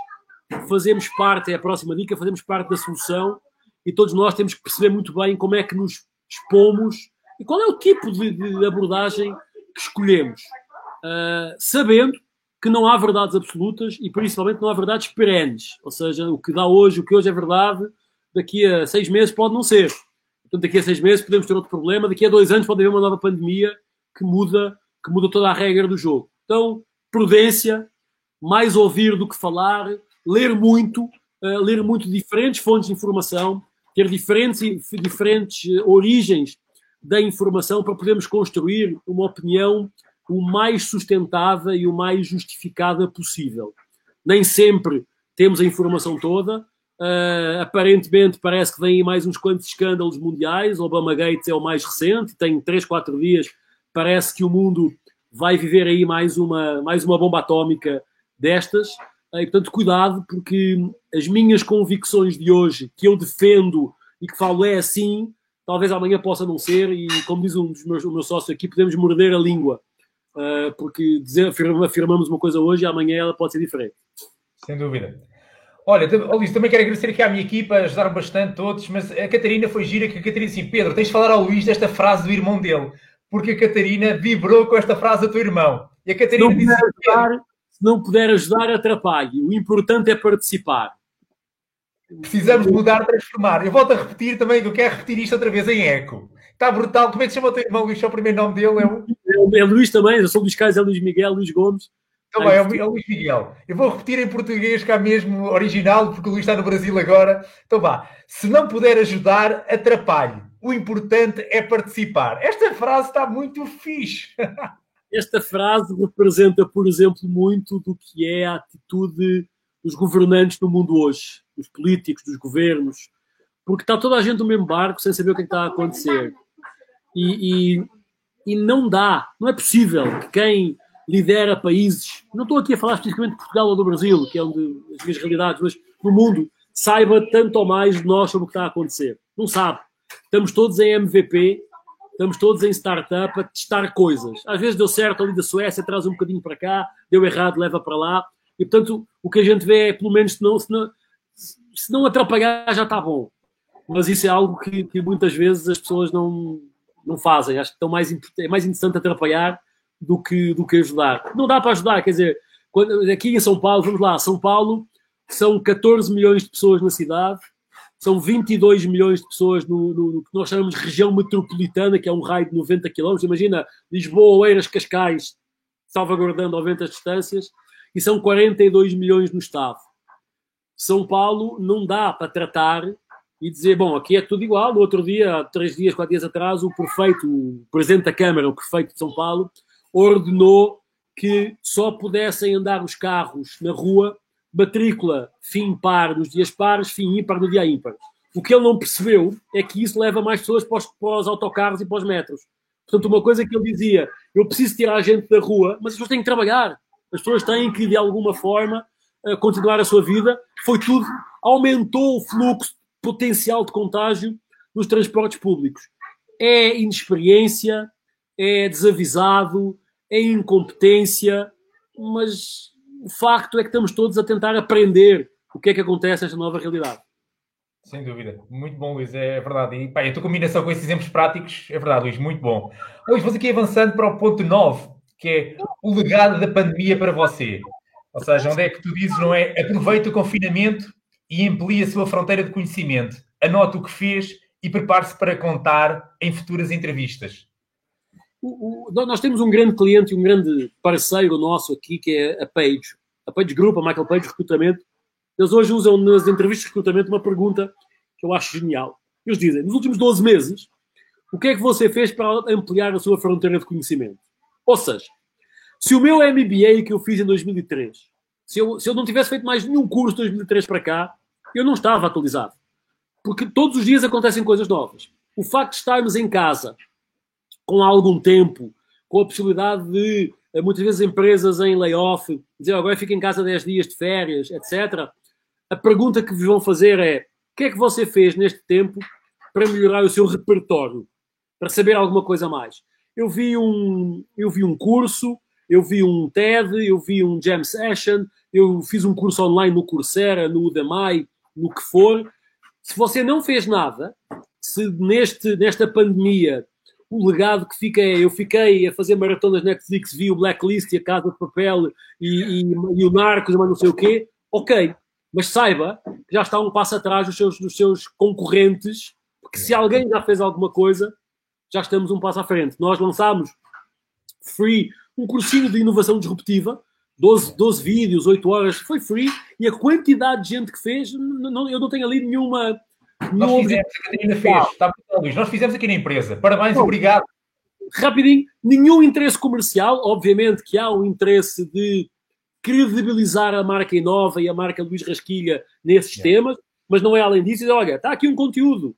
fazemos parte, é a próxima dica, fazemos parte da solução e todos nós temos que perceber muito bem como é que nos expomos e qual é o tipo de, de abordagem que escolhemos, uh, sabendo que não há verdades absolutas e principalmente não há verdades perenes, ou seja, o que dá hoje, o que hoje é verdade, daqui a seis meses pode não ser. Portanto, daqui a seis meses podemos ter outro problema, daqui a dois anos pode haver uma nova pandemia que muda, que muda toda a regra do jogo. Então, prudência, mais ouvir do que falar, ler muito, uh, ler muito diferentes fontes de informação, ter diferentes, diferentes eh, origens da informação para podermos construir uma opinião o mais sustentada e o mais justificada possível. Nem sempre temos a informação toda. Uh, aparentemente parece que vem mais uns quantos escândalos mundiais. Obama Gates é o mais recente, tem 3, 4 dias. Parece que o mundo vai viver aí mais uma, mais uma bomba atómica destas. E, portanto, cuidado, porque as minhas convicções de hoje, que eu defendo e que falo é assim, talvez amanhã possa não ser, e como diz um dos meus, o meu sócio aqui, podemos morder a língua, uh, porque dizer, afirmamos uma coisa hoje e amanhã ela pode ser diferente. Sem dúvida. Olha, Luís, também quero agradecer aqui à minha equipa, ajudaram bastante todos, mas a Catarina foi gira, que a Catarina disse, Pedro, tens de falar ao Luís desta frase do irmão dele, porque a Catarina vibrou com esta frase do teu irmão. E a Catarina disse... Ajudar, se não puder ajudar, atrapalhe. O importante é participar. Precisamos mudar, transformar. Eu volto a repetir também, eu quero repetir isto outra vez em eco. Está brutal. Como é que se chama o teu irmão, Luís? É o primeiro nome dele? É, o... é Luís também, eu sou Luís Carlos, é Luís Miguel, Luís Gomes. Então, é, o, é o Luís Miguel. Eu vou repetir em português cá mesmo, original, porque o Luís está no Brasil agora. Então vá. Se não puder ajudar, atrapalhe. O importante é participar. Esta frase está muito fixe. esta frase representa, por exemplo, muito do que é a atitude dos governantes no mundo hoje, dos políticos, dos governos, porque está toda a gente no mesmo barco sem saber o que, é que está a acontecer. E, e, e, não dá, não é possível que quem lidera países, não estou aqui a falar especificamente de Portugal ou do Brasil, que é onde as minhas realidades, mas no mundo, saiba tanto ou mais de nós sobre o que está a acontecer. Não sabe. Estamos todos em MVP, estamos todos em startup a testar coisas. Às vezes deu certo ali da Suécia, traz um bocadinho para cá, deu errado, leva para lá. E portanto, o que a gente vê é, pelo menos, se não, se não, se não atrapalhar, já está bom. Mas isso é algo que, que, muitas vezes as pessoas não, não fazem. Acho que estão mais, é mais interessante atrapalhar do que, do que ajudar. Não dá para ajudar, quer dizer, Quando, aqui em São Paulo, vamos lá, São Paulo são 14 milhões de pessoas na cidade, são 22 milhões de pessoas no, no, no, que nós chamamos de região metropolitana, que é um raio de 90 quilómetros. Imagina Lisboa, Oeiras, Cascais, salvaguardando 90 distâncias, e são 42 milhões no Estado. São Paulo não dá para tratar e dizer, bom, aqui é tudo igual. No outro dia, três dias, quatro dias atrás, o prefeito, o presidente da Câmara, o prefeito de São Paulo, ordenou que só pudessem andar os carros na rua matrícula fim par nos dias pares, fim ímpar no dia ímpar. O que ele não percebeu é que isso leva mais pessoas para os, para os autocarros e para os metros. Portanto, uma coisa que ele dizia, eu preciso tirar a gente da rua, mas as pessoas têm que trabalhar. As pessoas têm que, de alguma forma, eh, continuar a sua vida. Foi tudo, aumentou o fluxo potencial de contágio nos transportes públicos. É inexperiência, é desavisado, é incompetência, mas o facto é que estamos todos a tentar aprender o que é que acontece nesta nova realidade. Sem dúvida. Muito bom, Luís. É verdade. E pá, a tua combinação com esses exemplos práticos é verdade, Luís. Muito bom. Luís, vamos aqui avançando para o ponto 9, que é o legado da pandemia para você. Ou seja, onde é que tu dizes, não é? Aproveita o confinamento e amplia a sua fronteira de conhecimento. Anote o que fez e prepare-se para contar em futuras entrevistas. O, nós temos um grande cliente, um grande parceiro nosso aqui, que é a Page. A Page Group, a Michael Page Recrutamento. Eles hoje usam nas entrevistas de recrutamento uma pergunta que eu acho genial. Eles dizem, nos últimos 12 meses, o que é que você fez para ampliar a sua fronteira de conhecimento? Ou seja, se o meu MBA que eu fiz em 2003, se eu, se eu não tivesse feito mais nenhum curso de 2003 para cá, eu não estava atualizado. Porque todos os dias acontecem coisas novas. O facto de estarmos em casa com algum tempo, com a possibilidade de, eh, muitas vezes, empresas em layoff, dizer agora fica em casa 10 dias de férias, etc. A pergunta que vos vão fazer é: o que é que você fez neste tempo para melhorar o seu repertório? Para saber alguma coisa mais? Eu vi um, eu vi um curso, eu vi um TED, eu vi um Jam Session, eu fiz um curso online no Coursera, no Udemy, no que for. Se você não fez nada, se neste, nesta pandemia o legado que fica é, eu fiquei a fazer maratonas Netflix, vi o Blacklist e a Casa de Papel e, e, e o Narcos, mas não sei o quê, ok, mas saiba que já está um passo atrás dos seus, dos seus concorrentes, porque se alguém já fez alguma coisa, já estamos um passo à frente. Nós lançámos free um cursinho de inovação disruptiva, 12, 12 vídeos, 8 horas, foi free, e a quantidade de gente que fez, não, eu não tenho ali nenhuma nós fizemos, a Catarina fez. Está Luís. Nós fizemos aqui na empresa. Parabéns, Bom, obrigado. Rapidinho, nenhum interesse comercial. Obviamente que há um interesse de credibilizar a marca Inova e a marca Luís Rasquilha nesses é. temas, mas não é além disso. Olha, está aqui um conteúdo.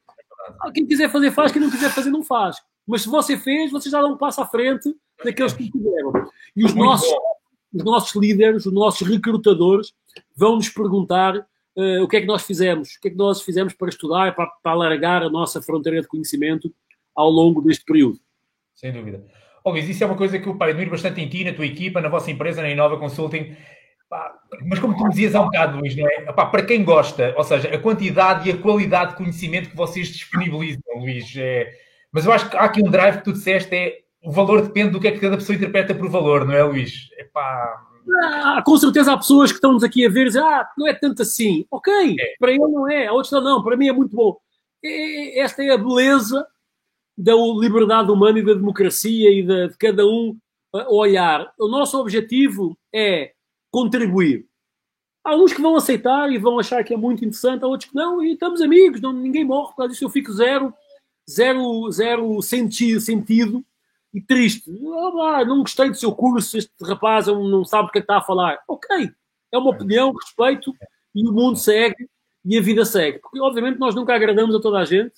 É quem quiser fazer, faz. Quem não quiser fazer, não faz. Mas se você fez, você já dá um passo à frente daqueles que fizeram. E os nossos, os nossos líderes, os nossos recrutadores vão nos perguntar o que é que nós fizemos, o que é que nós fizemos para estudar, para, para alargar a nossa fronteira de conhecimento ao longo deste período. Sem dúvida. Luís, isso é uma coisa que eu admiro bastante em ti, na tua equipa, na vossa empresa, na Inova Consulting. Mas como tu me dizias há um bocado, Luís, não é? para quem gosta, ou seja, a quantidade e a qualidade de conhecimento que vocês disponibilizam, Luís. É... Mas eu acho que há aqui um drive que tu disseste, é o valor depende do que é que cada pessoa interpreta por valor, não é, Luís? Epá, ah, com certeza há pessoas que estão-nos aqui a ver e dizem, ah, não é tanto assim. Ok, é. para ele não é, a outros não, não, para mim é muito bom. É, esta é a beleza da liberdade humana e da democracia e de, de cada um olhar. O nosso objetivo é contribuir. Há uns que vão aceitar e vão achar que é muito interessante, há outros que não, e estamos amigos, não, ninguém morre, por causa disso eu fico zero, zero, zero senti sentido e triste. Ah, não gostei do seu curso, este rapaz não sabe o que é que está a falar. Ok, é uma opinião, respeito, e o mundo segue e a vida segue. Porque, obviamente, nós nunca agradamos a toda a gente.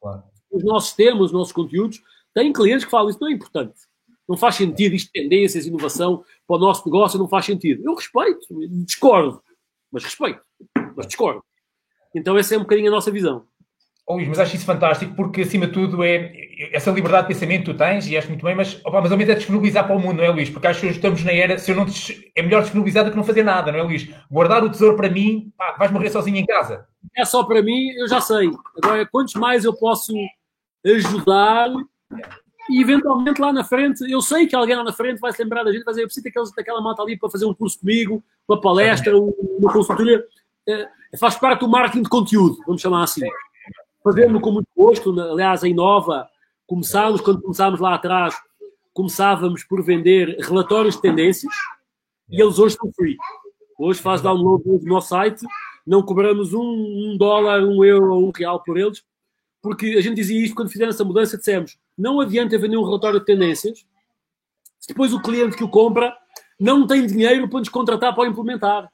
Claro. Os nossos temas, os nossos conteúdos, têm clientes que falam isso não é importante. Não faz sentido isto, tendências, inovação para o nosso negócio, não faz sentido. Eu respeito, discordo, mas respeito, mas discordo. Então, essa é um bocadinho a nossa visão. Oh, Luís, mas acho isso fantástico porque, acima de tudo, é essa liberdade de pensamento que tu tens e acho muito bem, mas, opa, mas ao menos é disponibilizar para o mundo, não é, Luís? Porque acho que estamos na era, se eu não é melhor disponibilizar do que não fazer nada, não é, Luís? Guardar o tesouro para mim, pá, vais morrer sozinho em casa. É só para mim, eu já sei. Agora, quantos mais eu posso ajudar e eventualmente lá na frente, eu sei que alguém lá na frente vai se lembrar da gente, vai dizer, eu preciso daqueles, daquela malta ali para fazer um curso comigo, uma palestra, uma consultoria. É, faz parte do marketing de conteúdo, vamos chamar assim. Fazendo com muito gosto, aliás, em Nova, começámos, quando começámos lá atrás, começávamos por vender relatórios de tendências e eles hoje estão free. Hoje faz download do nosso site, não cobramos um, um dólar, um euro ou um real por eles, porque a gente dizia isto quando fizeram essa mudança, dissemos, não adianta vender um relatório de tendências, se depois o cliente que o compra não tem dinheiro para nos contratar para implementar.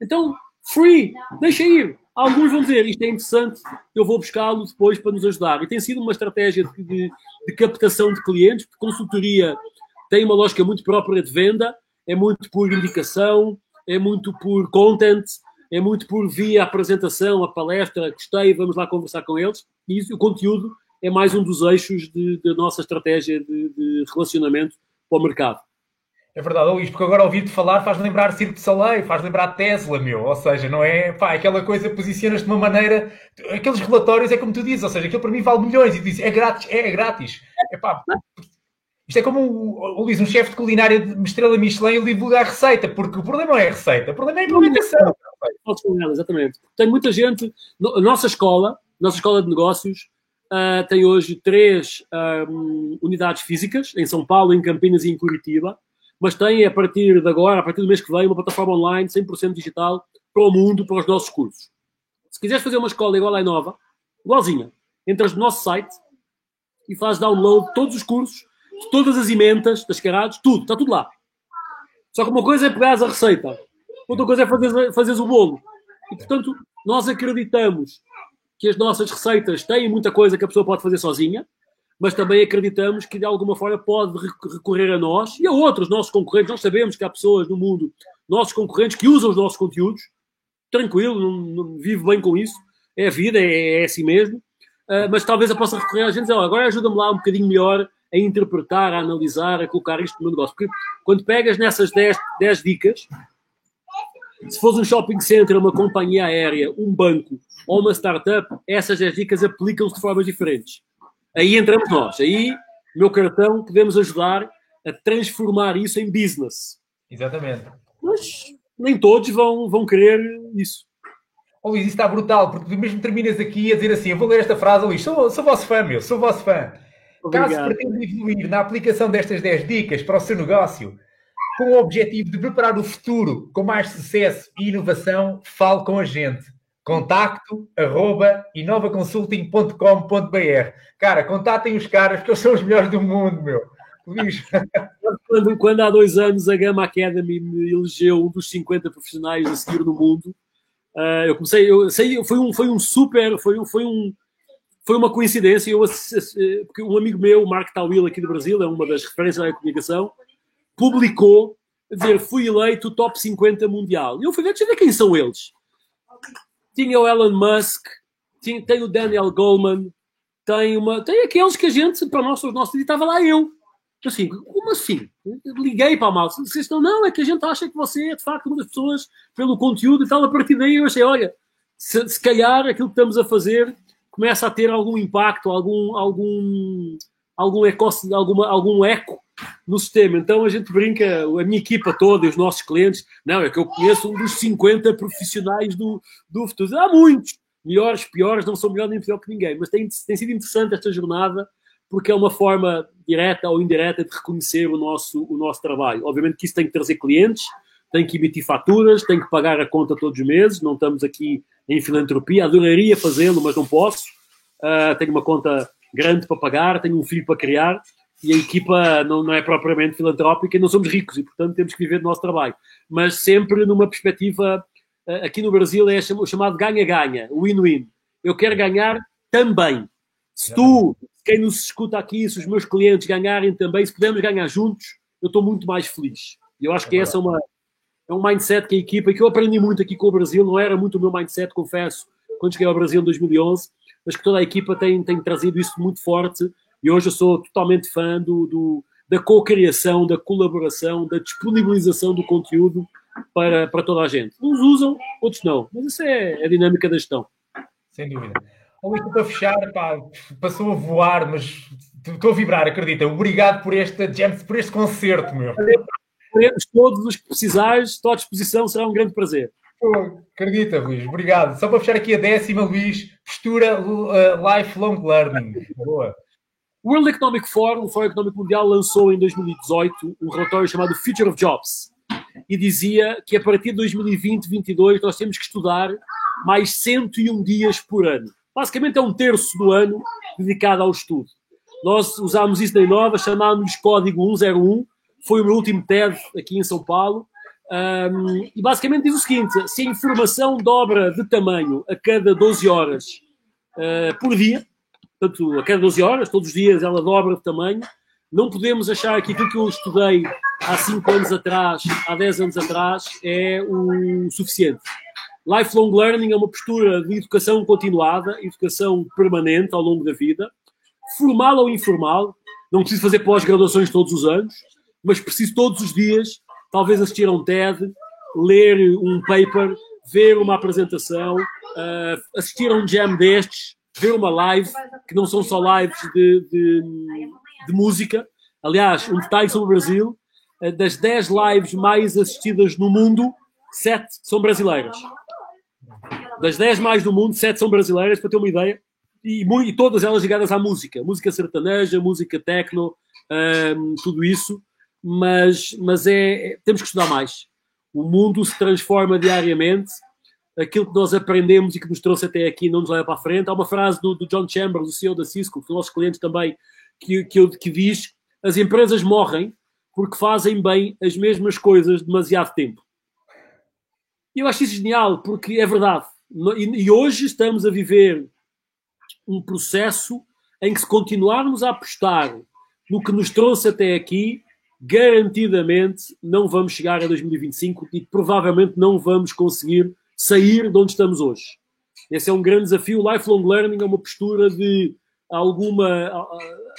Então, free, deixa ir. Alguns vão dizer, isto é interessante, eu vou buscá-lo depois para nos ajudar. E tem sido uma estratégia de, de, de captação de clientes, porque consultoria tem uma lógica muito própria de venda, é muito por indicação, é muito por content, é muito por via apresentação, a palestra, gostei, vamos lá conversar com eles. E isso, o conteúdo é mais um dos eixos da nossa estratégia de, de relacionamento para o mercado. É verdade, Luís, porque agora ouvir-te falar faz lembrar Circo de Soleil, faz lembrar Tesla, meu. Ou seja, não é pá, aquela coisa, posicionas de uma maneira. Aqueles relatórios é como tu dizes, ou seja, aquilo para mim vale milhões e dizes é grátis, é, é grátis. É pá. Isto é como o, Luís, um chefe de culinária de estrela Michelin, ele divulga a receita, porque o problema não é a receita, o problema é a implementação. Exatamente. Tem muita gente. A nossa escola, nossa escola de negócios, uh, tem hoje três um, unidades físicas, em São Paulo, em Campinas e em Curitiba mas tem a partir de agora, a partir do mês que vem, uma plataforma online 100% digital para o mundo, para os nossos cursos. Se quiseres fazer uma escola igual à Inova, igualzinha, entras no nosso site e fazes download de todos os cursos, de todas as emendas, das caradas, tudo, está tudo lá. Só que uma coisa é pegares a receita, outra coisa é fazeres, fazeres o bolo. E, portanto, nós acreditamos que as nossas receitas têm muita coisa que a pessoa pode fazer sozinha, mas também acreditamos que de alguma forma pode recorrer a nós e a outros nossos concorrentes. Nós sabemos que há pessoas no mundo, nossos concorrentes, que usam os nossos conteúdos, tranquilo, não, não vivo bem com isso, é a vida, é, é assim mesmo, uh, mas talvez eu possa recorrer a gente dizer, oh, agora ajuda-me lá um bocadinho melhor a interpretar, a analisar, a colocar isto no meu negócio. Porque quando pegas nessas 10, 10 dicas, se fosse um shopping center, uma companhia aérea, um banco ou uma startup, essas 10 dicas aplicam-se de formas diferentes. Aí entramos nós. Aí, meu cartão, podemos ajudar a transformar isso em business. Exatamente. Mas nem todos vão, vão querer isso. Oh, Luís, isso está brutal, porque tu mesmo terminas aqui a dizer assim: eu vou ler esta frase, Luís, sou, sou vosso fã, meu, sou vosso fã. Obrigado. Caso pretenda evoluir na aplicação destas 10 dicas para o seu negócio, com o objetivo de preparar o futuro com mais sucesso e inovação, fale com a gente contacto arroba inovaconsulting.com.br Cara, contatem os caras, porque eles são os melhores do mundo, meu. Quando, quando, há dois anos a Gama Academy me elegeu um dos 50 profissionais a seguir no mundo, uh, eu comecei, eu sei, foi um, foi um super, foi um, foi um, foi uma coincidência. Eu, porque um amigo meu, Mark Tawil, aqui do Brasil, é uma das referências da comunicação, publicou a dizer: fui eleito top 50 mundial. E eu fui ver, deixa eu ver quem são eles tinha o Elon Musk, tinha, tem o Daniel Goleman, tem, uma, tem aqueles que a gente, para nós, os nossos, estava lá eu. Assim, como assim? Liguei para a malta. Vocês estão, não, é que a gente acha que você é de facto uma das pessoas pelo conteúdo e tal. A partir daí eu achei, olha, se, se calhar aquilo que estamos a fazer começa a ter algum impacto, algum, algum, algum, eco, alguma, algum eco no sistema. Então a gente brinca, a minha equipa toda, os nossos clientes, não, é que eu conheço um dos 50 profissionais do, do futuro. Há muitos, melhores, piores, não sou melhor nem pior que ninguém, mas tem, tem sido interessante esta jornada porque é uma forma direta ou indireta de reconhecer o nosso, o nosso trabalho. Obviamente que isso tem que trazer clientes, tem que emitir faturas, tem que pagar a conta todos os meses, não estamos aqui em filantropia, adoraria fazê-lo, mas não posso. Uh, tenho uma conta grande para pagar, tenho um filho para criar, e a equipa não, não é propriamente filantrópica e não somos ricos e, portanto, temos que viver do nosso trabalho. Mas sempre numa perspectiva, eh, aqui no Brasil é o chamado ganha-ganha, win-win. Eu quero ganhar também. Se tu, quem nos escuta aqui, se os meus clientes ganharem também, se pudermos ganhar juntos, eu estou muito mais feliz. E eu acho que essa é, uma, é um mindset que a equipa, e que eu aprendi muito aqui com o Brasil, não era muito o meu mindset, confesso, quando cheguei ao Brasil em 2011, mas que toda a equipa tem, tem trazido isso muito forte e hoje eu sou totalmente fã do, do da co-criação, da colaboração, da disponibilização do conteúdo para, para toda a gente. Uns usam, outros não. Mas isso é a dinâmica da gestão. Sem dúvida. Luís, para fechar, pá, passou a voar, mas Estou a vibrar, acredita. Obrigado por este, James, por este concerto, meu. Todos os que precisares, estou à disposição, será um grande prazer. Acredita, Luís, obrigado. Só para fechar aqui a décima, Luís, postura uh, lifelong learning. Boa. O World Economic Forum, o Fórum Económico Mundial, lançou em 2018 um relatório chamado Future of Jobs e dizia que a partir de 2020-2022 nós temos que estudar mais 101 dias por ano. Basicamente é um terço do ano dedicado ao estudo. Nós usámos isso na Inova, chamámos Código 101, foi o meu último TED aqui em São Paulo, um, e basicamente diz o seguinte: se a informação dobra de tamanho a cada 12 horas uh, por dia, portanto, a cada 12 horas, todos os dias ela dobra de tamanho. Não podemos achar que aquilo que eu estudei há 5 anos atrás, há 10 anos atrás, é o suficiente. Lifelong learning é uma postura de educação continuada, educação permanente ao longo da vida, formal ou informal. Não preciso fazer pós-graduações todos os anos, mas preciso todos os dias, talvez assistir a um TED, ler um paper, ver uma apresentação, uh, assistir a um jam destes, ver uma live, que não são só lives de, de, de música. Aliás, um detalhe sobre o Brasil: eh, das 10 lives mais assistidas no mundo, 7 são brasileiras. Das 10 mais do mundo, 7 são brasileiras, para ter uma ideia. E, e todas elas ligadas à música. Música sertaneja, música techno, ehm, tudo isso. Mas, mas é, é, temos que estudar mais. O mundo se transforma diariamente aquilo que nós aprendemos e que nos trouxe até aqui não nos leva para a frente. Há uma frase do, do John Chambers, o CEO da Cisco, que é o nosso cliente também, que, que, que diz as empresas morrem porque fazem bem as mesmas coisas demasiado tempo. E eu acho isso genial, porque é verdade. E, e hoje estamos a viver um processo em que se continuarmos a apostar no que nos trouxe até aqui, garantidamente não vamos chegar a 2025 e provavelmente não vamos conseguir sair de onde estamos hoje. Esse é um grande desafio. Lifelong learning é uma postura de alguma.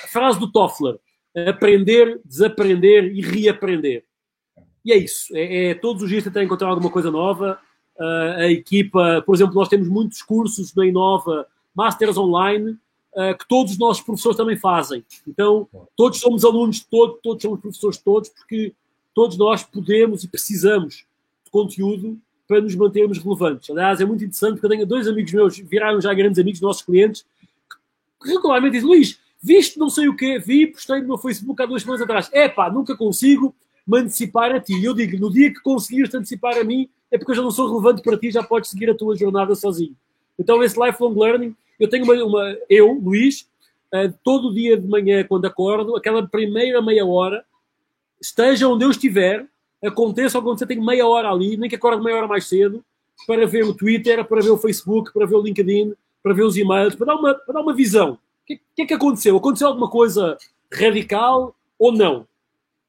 A frase do Toffler: aprender, desaprender e reaprender. E é isso. É, é todos os dias tentar encontrar alguma coisa nova. Uh, a equipa, por exemplo, nós temos muitos cursos na Inova, Masters Online, uh, que todos os nossos professores também fazem. Então, todos somos alunos de todos, todos somos professores de todos, porque todos nós podemos e precisamos de conteúdo para nos mantermos relevantes. Aliás, é muito interessante porque eu tenho dois amigos meus, viraram já grandes amigos, nossos clientes, que regularmente dizem, Luís, viste não sei o quê, vi, postei no meu Facebook há duas semanas atrás. É pá, nunca consigo me antecipar a ti. E eu digo, no dia que conseguires te antecipar a mim, é porque eu já não sou relevante para ti, já podes seguir a tua jornada sozinho. Então, esse lifelong learning, eu tenho uma, uma eu, Luís, uh, todo dia de manhã, quando acordo, aquela primeira meia hora, esteja onde eu estiver, aconteça ou acontecer, tenho meia hora ali, nem que acorde meia hora mais cedo, para ver o Twitter, para ver o Facebook, para ver o LinkedIn, para ver os e-mails, para dar uma, para dar uma visão. O que, que é que aconteceu? Aconteceu alguma coisa radical ou não?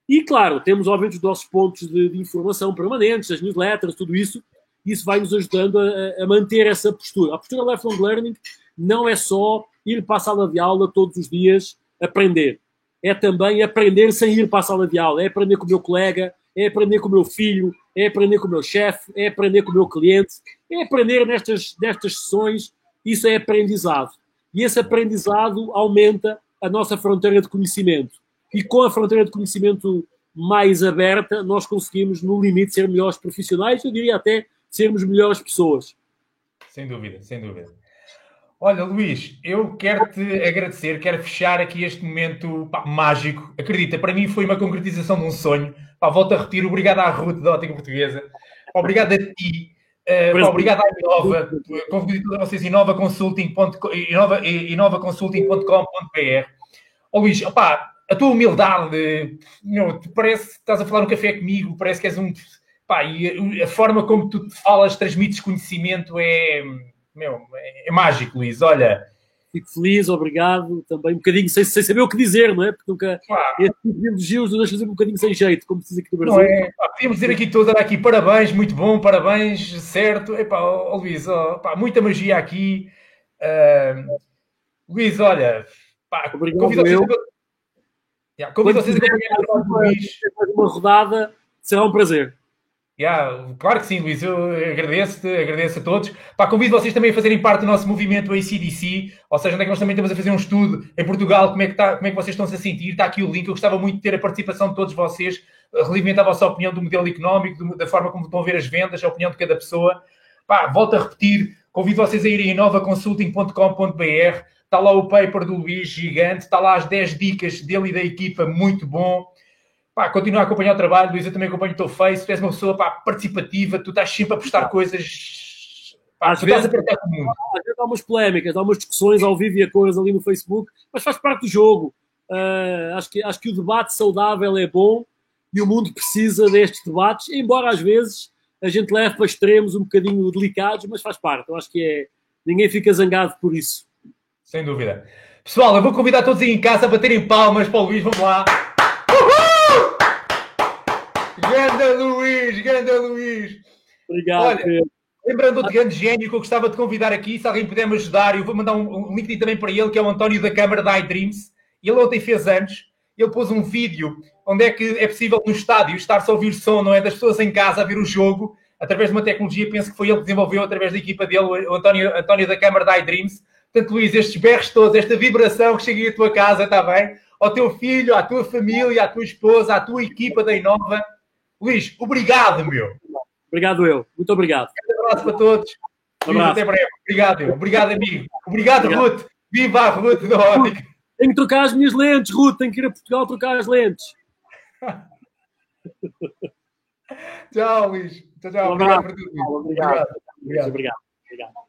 E, claro, temos, obviamente, os nossos pontos de, de informação permanentes, as newsletters, tudo isso. Isso vai nos ajudando a, a, manter essa postura. A postura lifelong learning não é só ir para a sala de aula todos os dias aprender. É também aprender sem ir para a sala de aula. É aprender com o meu colega, é aprender com o meu filho, é aprender com o meu chefe, é aprender com o meu cliente, é aprender nestas, nestas sessões. Isso é aprendizado. E esse aprendizado aumenta a nossa fronteira de conhecimento. E com a fronteira de conhecimento mais aberta, nós conseguimos, no limite, ser melhores profissionais, eu diria até sermos melhores pessoas. Sem dúvida, sem dúvida. Olha, Luís, eu quero te agradecer, quero fechar aqui este momento pá, mágico. Acredita, para mim foi uma concretização de um sonho. Pá, volto a repetir, obrigado à Ruth da Ótica Portuguesa, obrigado a ti, uh, pá, obrigado à Inova, convido todos vocês, inovaconsulting.com.br. Inova. Ó Luís, opá, a tua humildade, meu, parece que estás a falar um café comigo, parece que és um. Pá, e a forma como tu falas, transmites conhecimento é. Meu, é, é mágico, Luís. Olha, fico feliz, obrigado, também um bocadinho sem, sem saber o que dizer, não é? Porque nunca ah. esse tipo de elogios nos deixa um bocadinho sem jeito, como se diz aqui no Brasil. Não é? Pá, podíamos dizer aqui todos, aqui parabéns, muito bom, parabéns, certo. Epá, oh, Luís, oh, pá, muita magia aqui. Uh, Luís, olha, pá, obrigado, convido eu. vocês, yeah, convido vocês a acompanhar. Uma rodada, será um prazer. Yeah, claro que sim, Luís. Eu agradeço-te, agradeço a todos. Pá, convido vocês também a fazerem parte do nosso movimento ACDC, ou seja, onde é que nós também estamos a fazer um estudo em Portugal, como é que, está, como é que vocês estão-se a sentir. Está aqui o link. Eu gostava muito de ter a participação de todos vocês, relevando a vossa opinião do modelo económico, do, da forma como estão a ver as vendas, a opinião de cada pessoa. Pá, volto a repetir, convido vocês a irem em novaconsulting.com.br. Está lá o paper do Luís, gigante. Está lá as 10 dicas dele e da equipa, muito bom pá, continua a acompanhar o trabalho, Luís, eu também acompanho o teu Face, tu és uma pessoa pá, participativa, tu estás sempre a postar coisas. Pá, às, vezes, a com mundo. às vezes há umas polémicas, há umas discussões ao vivo e a cores ali no Facebook, mas faz parte do jogo. Uh, acho, que, acho que o debate saudável é bom e o mundo precisa destes debates, embora às vezes a gente leve para extremos um bocadinho delicados, mas faz parte. Eu acho que é. Ninguém fica zangado por isso. Sem dúvida. Pessoal, eu vou convidar todos aí em casa a baterem palmas para o Luís, vamos lá. Ganda Luís, Ganda Luís. Obrigado, Olha, Pedro. Lembrando outro grande gênio que eu gostava de convidar aqui, se alguém puder me ajudar, eu vou mandar um, um link também para ele, que é o António da Câmara da iDreams. Ele ontem fez anos, ele pôs um vídeo onde é que é possível no estádio estar-se a ouvir som, não é? Das pessoas em casa a ver o jogo, através de uma tecnologia, penso que foi ele que desenvolveu através da equipa dele, o António, António da Câmara da iDreams. Portanto, Luís, estes berros todos, esta vibração que cheguei à tua casa, está bem? Ao teu filho, à tua família, à tua esposa, à tua equipa da Inova Luís, obrigado, meu. Obrigado eu. Muito obrigado. Um abraço para todos. Um abraço. Até breve. Obrigado, eu. Obrigado, amigo. Obrigado, obrigado. Ruth. Viva a Ruth da Ótica. Tenho que trocar as minhas lentes, Ruth. Tenho que ir a Portugal trocar as lentes. tchau, Luís. Tchau, tchau. Um. Obrigado. Obrigado. obrigado. obrigado. obrigado.